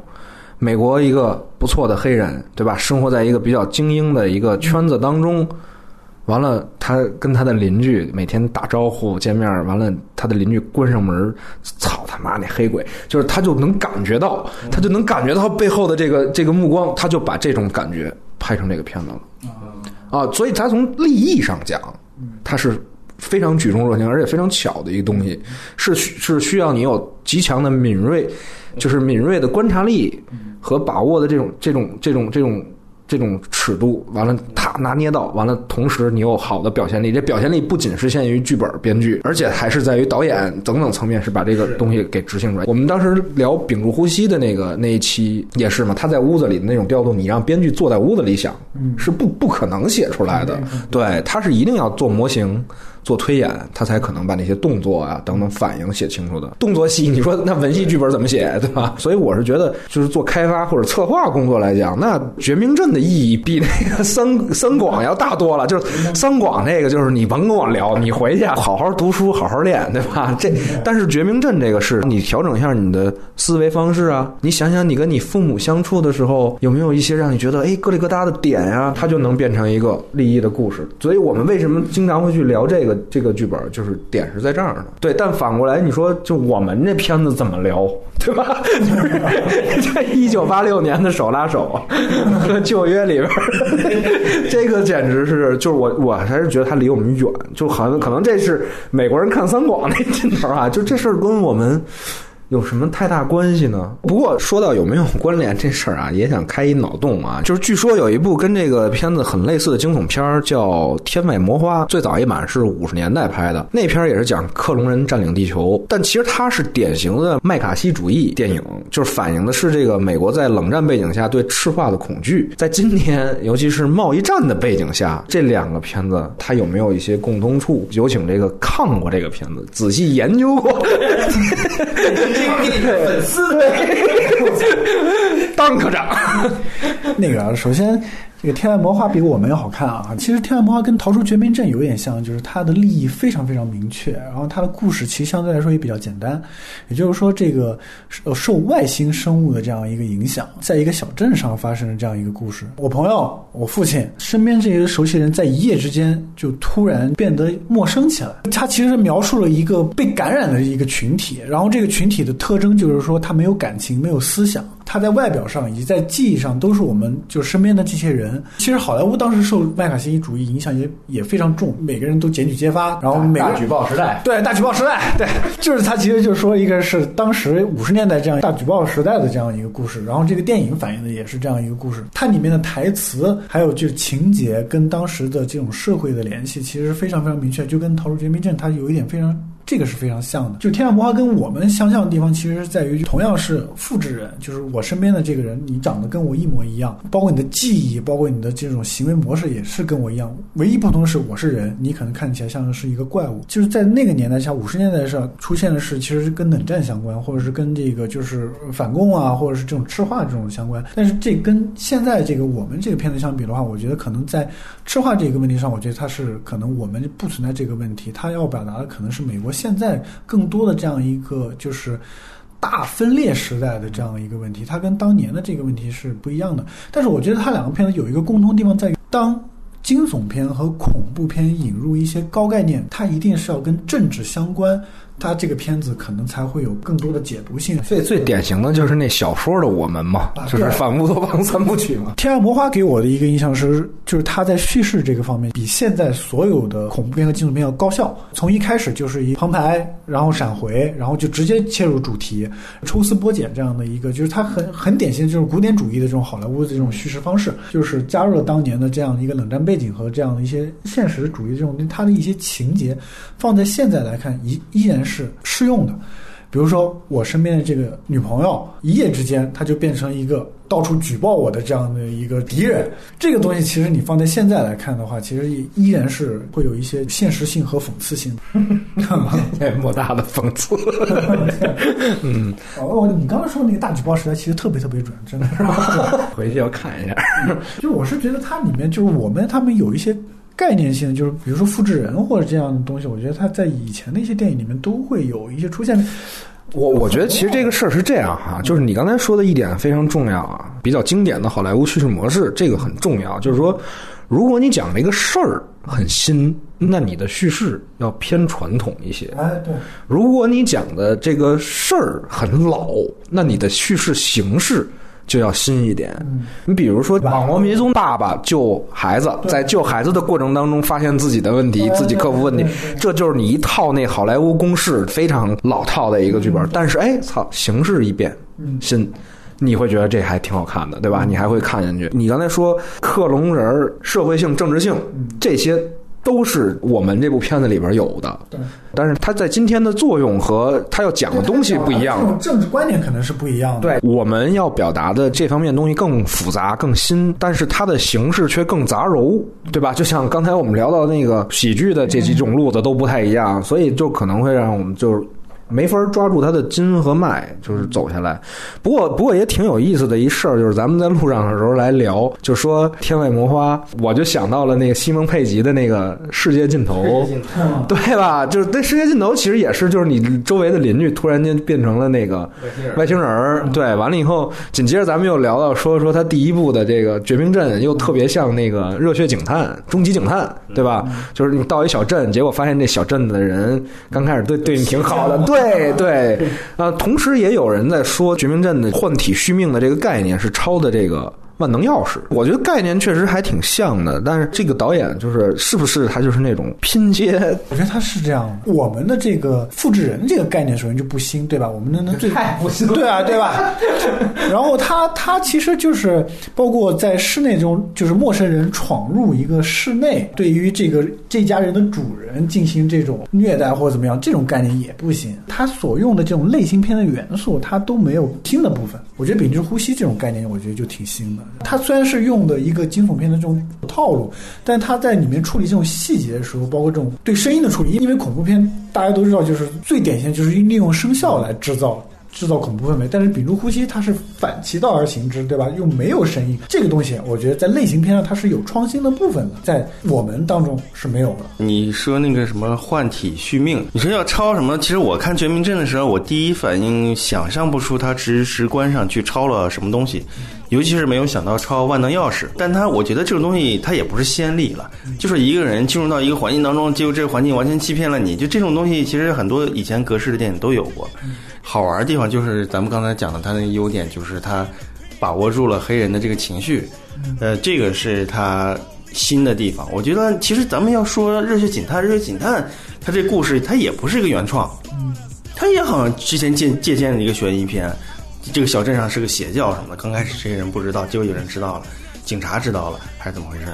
美国一个不错的黑人，对吧？生活在一个比较精英的一个圈子当中。完了，他跟他的邻居每天打招呼见面，完了，他的邻居关上门，操他妈那黑鬼，就是他就能感觉到，他就能感觉到背后的这个 这个目光，他就把这种感觉拍成这个片子了。啊，所以他从立意上讲，他是非常举重若轻，而且非常巧的一个东西，是是需要你有极强的敏锐，就是敏锐的观察力和把握的这种这种这种这种。这种这种尺度完了，他拿捏到完了，同时你有好的表现力。这表现力不仅是限于剧本编剧，而且还是在于导演等等层面，是把这个东西给执行出来。我们当时聊《屏住呼吸》的那个那一期也是嘛，他在屋子里的那种调度，你让编剧坐在屋子里想，是不不可能写出来的。对，他是一定要做模型。做推演，他才可能把那些动作啊等等反应写清楚的。动作戏，你说那文戏剧本怎么写，对吧？所以我是觉得，就是做开发或者策划工作来讲，那《绝命镇》的意义比那个 三三广要大多了。就是三广那个，就是你甭跟我聊，你回去好好读书，好好练，对吧？这但是《绝命镇》这个是你调整一下你的思维方式啊，你想想你跟你父母相处的时候，有没有一些让你觉得哎咯里咯哒的点呀、它就能变成一个立意的故事。所以我们为什么经常会去聊这个这个剧本，就是点是在这儿呢？对，但反过来你说，就我们这片子怎么聊，对吧？就是在一九八六年的手拉手和 旧约里边，这个简直是，就是我我还是觉得它离我们远，就好像可能这是美国人看三广那劲头啊，就这事儿跟我们。有什么太大关系呢？不过说到有没有关联这事儿啊，也想开一脑洞啊。就是据说有一部跟这个片子很类似的惊悚片儿叫《天外魔花》，最早一版是五十年代拍的，那片儿也是讲克隆人占领地球，但其实它是典型的麦卡锡主义电影，就是反映的是这个美国在冷战背景下对赤化的恐惧。在今天，尤其是贸易战的背景下，这两个片子它有没有一些共通处？有请这个看过这个片子、仔细研究过。粉丝。当科长，那个啊，首先，这个《天外魔花》比我们要好看啊。其实《天外魔花》跟《逃出绝命镇》有点像，就是它的利益非常非常明确，然后它的故事其实相对来说也比较简单。也就是说，这个呃受外星生物的这样一个影响，在一个小镇上发生的这样一个故事。我朋友、我父亲身边这些熟悉人，在一夜之间就突然变得陌生起来。他其实描述了一个被感染的一个群体，然后这个群体的特征就是说，他没有感情，没有思想。他在外表上以及在记忆上都是我们就身边的这些人。其实好莱坞当时受麦卡锡主义影响也也非常重，每个人都检举揭发，然后每个大举报时代，对大举报时代，对，就是他其实就是说一个是当时五十年代这样大举报时代的这样一个故事，然后这个电影反映的也是这样一个故事，它里面的台词还有就是情节跟当时的这种社会的联系其实非常非常明确，就跟《逃出绝命镇》它有一点非常。这个是非常像的，就天下魔华跟我们相像的地方，其实是在于同样是复制人，就是我身边的这个人，你长得跟我一模一样，包括你的记忆，包括你的这种行为模式也是跟我一样，唯一不同的是我是人，你可能看起来像是一个怪物。就是在那个年代下，五十年代上出现的是，其实是跟冷战相关，或者是跟这个就是反共啊，或者是这种赤化这种相关。但是这跟现在这个我们这个片子相比的话，我觉得可能在赤化这个问题上，我觉得它是可能我们不存在这个问题，它要表达的可能是美国。现在更多的这样一个就是大分裂时代的这样一个问题，它跟当年的这个问题是不一样的。但是我觉得它两个片子有一个共通地方在于，当惊悚片和恐怖片引入一些高概念，它一定是要跟政治相关，它这个片子可能才会有更多的解读性。最最典型的就是那小说的我们嘛，就是反乌托邦三部曲嘛。《天外魔花》给我的一个印象是，就是他在叙事这个方面比现在所有的恐怖片和惊悚片要高效。从一开始就是一旁白，然后闪回，然后就直接切入主题，抽丝剥茧这样的一个，就是它很很典型的就是古典主义的这种好莱坞的这种叙事方式，就是加入了当年的这样一个冷战背景和这样的一些现实主义这种它的一些情节，放在现在来看依依然是适用的。比如说，我身边的这个女朋友，一夜之间她就变成一个到处举报我的这样的一个敌人。这个东西其实你放在现在来看的话，其实也依然是会有一些现实性和讽刺性的，莫大的讽刺。嗯，哦，你刚刚说的那个大举报时代，其实特别特别准，真的是。回去要看一下。就我是觉得它里面就是我们他们有一些概念性，就是比如说复制人或者这样的东西，我觉得它在以前的一些电影里面都会有一些出现。我我觉得其实这个事儿是这样哈，就是你刚才说的一点非常重要啊，比较经典的好莱坞叙事模式，这个很重要。就是说，如果你讲这个事儿很新，那你的叙事要偏传统一些；哎，对，如果你讲的这个事儿很老，那你的叙事形式。就要新一点。你比如说，网络迷踪爸爸救孩子，在救孩子的过程当中发现自己的问题，自己克服问题，这就是你一套那好莱坞公式非常老套的一个剧本。但是，哎，操，形式一变，新。你会觉得这还挺好看的，对吧？你还会看进去。你刚才说克隆人、社会性、政治性这些都是我们这部片子里边有的。对，但是它在今天的作用和它要讲的东西不一样这。种政治观点可能是不一样的。对，我们要表达的这方面东西更复杂、更新，但是它的形式却更杂糅，对吧？就像刚才我们聊到那个喜剧的这几种路子都不太一样，所以就可能会让我们就是。没法抓住它的筋和脉，就是走下来。不过，不过也挺有意思的一事儿，就是咱们在路上的时候来聊，就说《天外魔花》，我就想到了那个西蒙佩吉的那个《世界尽头》，嗯对吧？就是那世界尽头，其实也是就是你周围的邻居突然间变成了那个外星人儿，对，完了以后，紧接着咱们又聊到说说他第一部的这个《绝命镇》，又特别像那个《热血警探》《终极警探》，对吧？就是你到一小镇，结果发现这小镇的人刚开始对对你挺好的，对对对，呃，同时也有人在说《绝命镇》的换体续命的这个概念是抄的这个。万能钥匙，我觉得概念确实还挺像的，但是这个导演就是是不是他就是那种拼接我觉得他是这样的。我们的这个复制人这个概念首先就不新，对吧？我们的那最太不新对啊，对吧？然后他他其实就是包括在室内中，就是陌生人闯入一个室内，对于这个这家人的主人进行这种虐待或者怎么样，这种概念也不新。他所用的这种类型片的元素，他都没有新的部分。我觉得《屏住呼吸》这种概念，我觉得就挺新的。它虽然是用的一个惊悚片的这种套路，但它在里面处理这种细节的时候，包括这种对声音的处理，因为恐怖片大家都知道，就是最典型就是利用声效来制造。制造恐怖氛围，但是屏住呼吸它是反其道而行之，对吧？又没有声音，这个东西我觉得在类型片上它是有创新的部分的，在我们当中是没有的。你说那个什么换体续命，你说要抄什么？其实我看《绝命镇》的时候，我第一反应想象不出他直直观上去抄了什么东西，尤其是没有想到抄万能钥匙。但他我觉得这种东西它也不是先例了，就是一个人进入到一个环境当中，结果这个环境完全欺骗了你，就这种东西其实很多以前格式的电影都有过。好玩的地方就是咱们刚才讲的，它的优点就是它把握住了黑人的这个情绪，呃，这个是它新的地方。我觉得其实咱们要说《热血警探》，《热血警探》它这故事它也不是一个原创，它也好像之前借借鉴了一个悬疑片，这个小镇上是个邪教什么的，刚开始这些人不知道，结果有人知道了，警察知道了，还是怎么回事？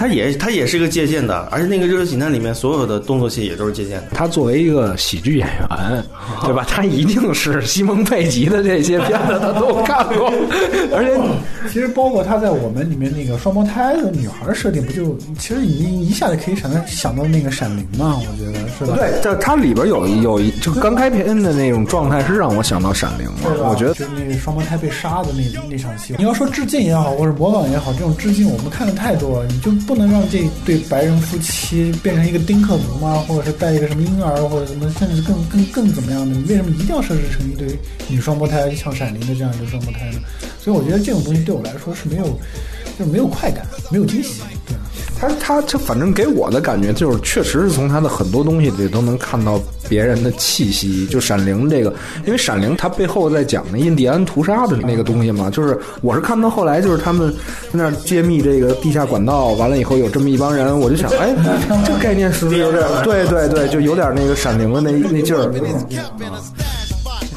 它也它也是一个借鉴的，而且那个《热血警探》里面所有的动作戏也都是借鉴的。他作为一个喜剧演员，对吧？他一定是西蒙佩吉的这些片子他都看过，而且其实包括他在我们里面那个双胞胎的女孩设定，不就其实你一下子可以想到想到那个《闪灵》嘛？我觉得是吧？对，这它里边有一有一就刚开篇的那种状态是让我想到《闪灵》了。我觉得就是那个双胞胎被杀的那那场戏，你要说致敬也好，或者模仿也好，这种致敬我们看的太多了，你就不能让这对白人夫妻变成一个丁克族吗？或者是带一个什么婴儿，或者什么，甚至更更更怎么样的？你为什么一定要设置成一对女双胞胎，像《闪灵》的这样一个双胞胎呢？所以我觉得这种东西对我来说是没有，就没有快感，没有惊喜，对吧。他他这反正给我的感觉就是，确实是从他的很多东西里都能看到别人的气息。就《闪灵》这个，因为《闪灵》它背后在讲那印第安屠杀的那个东西嘛，就是我是看到后来就是他们在那儿揭秘这个地下管道，完了以后有这么一帮人，我就想，哎，这概念是不是有点？对对对，就有点那个《闪灵》的那 那劲儿。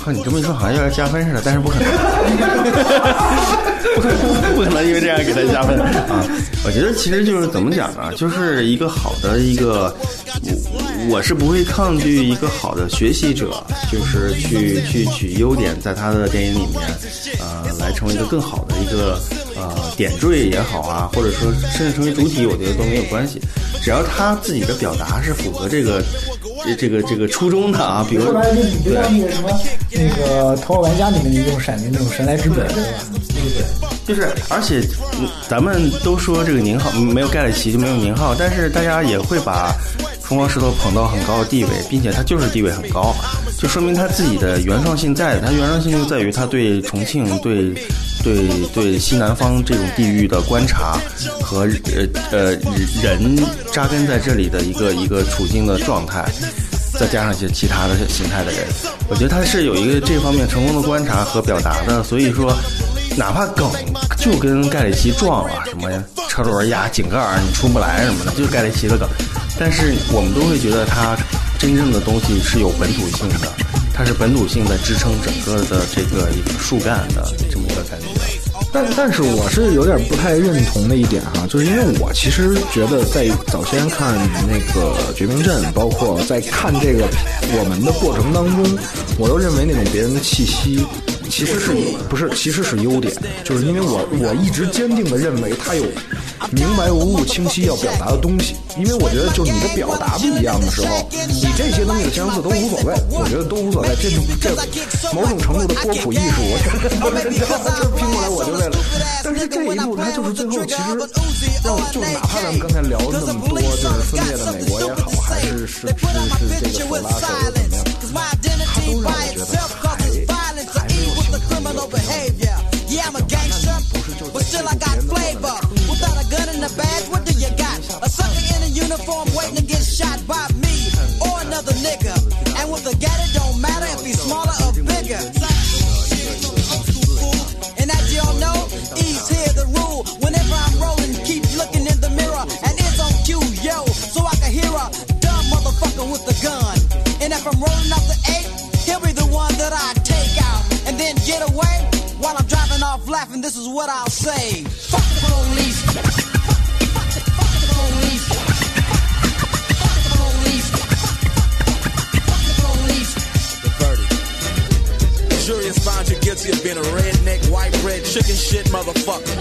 靠，你这么一说好像有点加分似的，但是不可能，不可能，因为这样给他加分啊！我觉得其实就是怎么讲呢，就是一个好的一个，我我是不会抗拒一个好的学习者，就是去去取优点，在他的电影里面，呃，来成为一个更好的一个呃点缀也好啊，或者说甚至成为主体，我觉得都没有关系，只要他自己的表达是符合这个这这个这个初衷的啊，比如说白了，就你就对像那个什么那个《头号玩家》里面的用闪灵那种神来之笔，对吧？对对就是，而且嗯咱们都说这个宁浩没有盖里奇就没有宁浩，但是大家也会把疯狂石头捧到很高的地位，并且他就是地位很高，就说明他自己的原创性在。他原创性就在于他对重庆、对对对西南方这种地域的观察和呃呃人扎根在这里的一个一个处境的状态。再加上一些其他的形态的人，我觉得他是有一个这方面成功的观察和表达的，所以说，哪怕梗就跟盖里奇撞了，什么车轮压井盖你出不来什么的，就是盖里奇的梗，但是我们都会觉得它真正的东西是有本土性的，它是本土性在支撑整个的这个一个树干的这么一个感觉。但但是我是有点不太认同的一点哈，就是因为我其实觉得在早先看那个《绝命镇》，包括在看这个我们的过程当中，我都认为那种别人的气息其实是不是其实是优点，就是因为我我一直坚定的认为他有明白无误、清晰要表达的东西，因为我觉得就你的表达不一样的时候，你这些东西的相似都无所谓，我觉得都无所谓，这种这某种程度的波普艺术，我觉得你知道吗？就是拼过来我就为了，但是这 一步他就是最后其实让就是哪怕咱们刚才聊那么多，就是分裂的美国也好，还是是是是这个手拉手又怎么样，它都让我觉得 no behavior. Yeah, I'm a gangster, but still I got flavor. Without a gun in the badge, what do you got? A sucker in a uniform waiting to get shot by me or another nigga. And with a gat, it don't matter if he's smaller or bigger. And as y'all know, E's here the rule. Whenever I'm rolling, keep looking in the mirror. And it's on cue, yo, so I can hear a dumb motherfucker with a gun. And if I'm rolling up the get away while I'm driving off laughing. This is what I'll say: Fuck the police. Fuck the- fuck the police. Fuck the police. Fuck the police. The verdict. Jury has found you guilty of being a redneck, white bread, chicken shit motherfucker.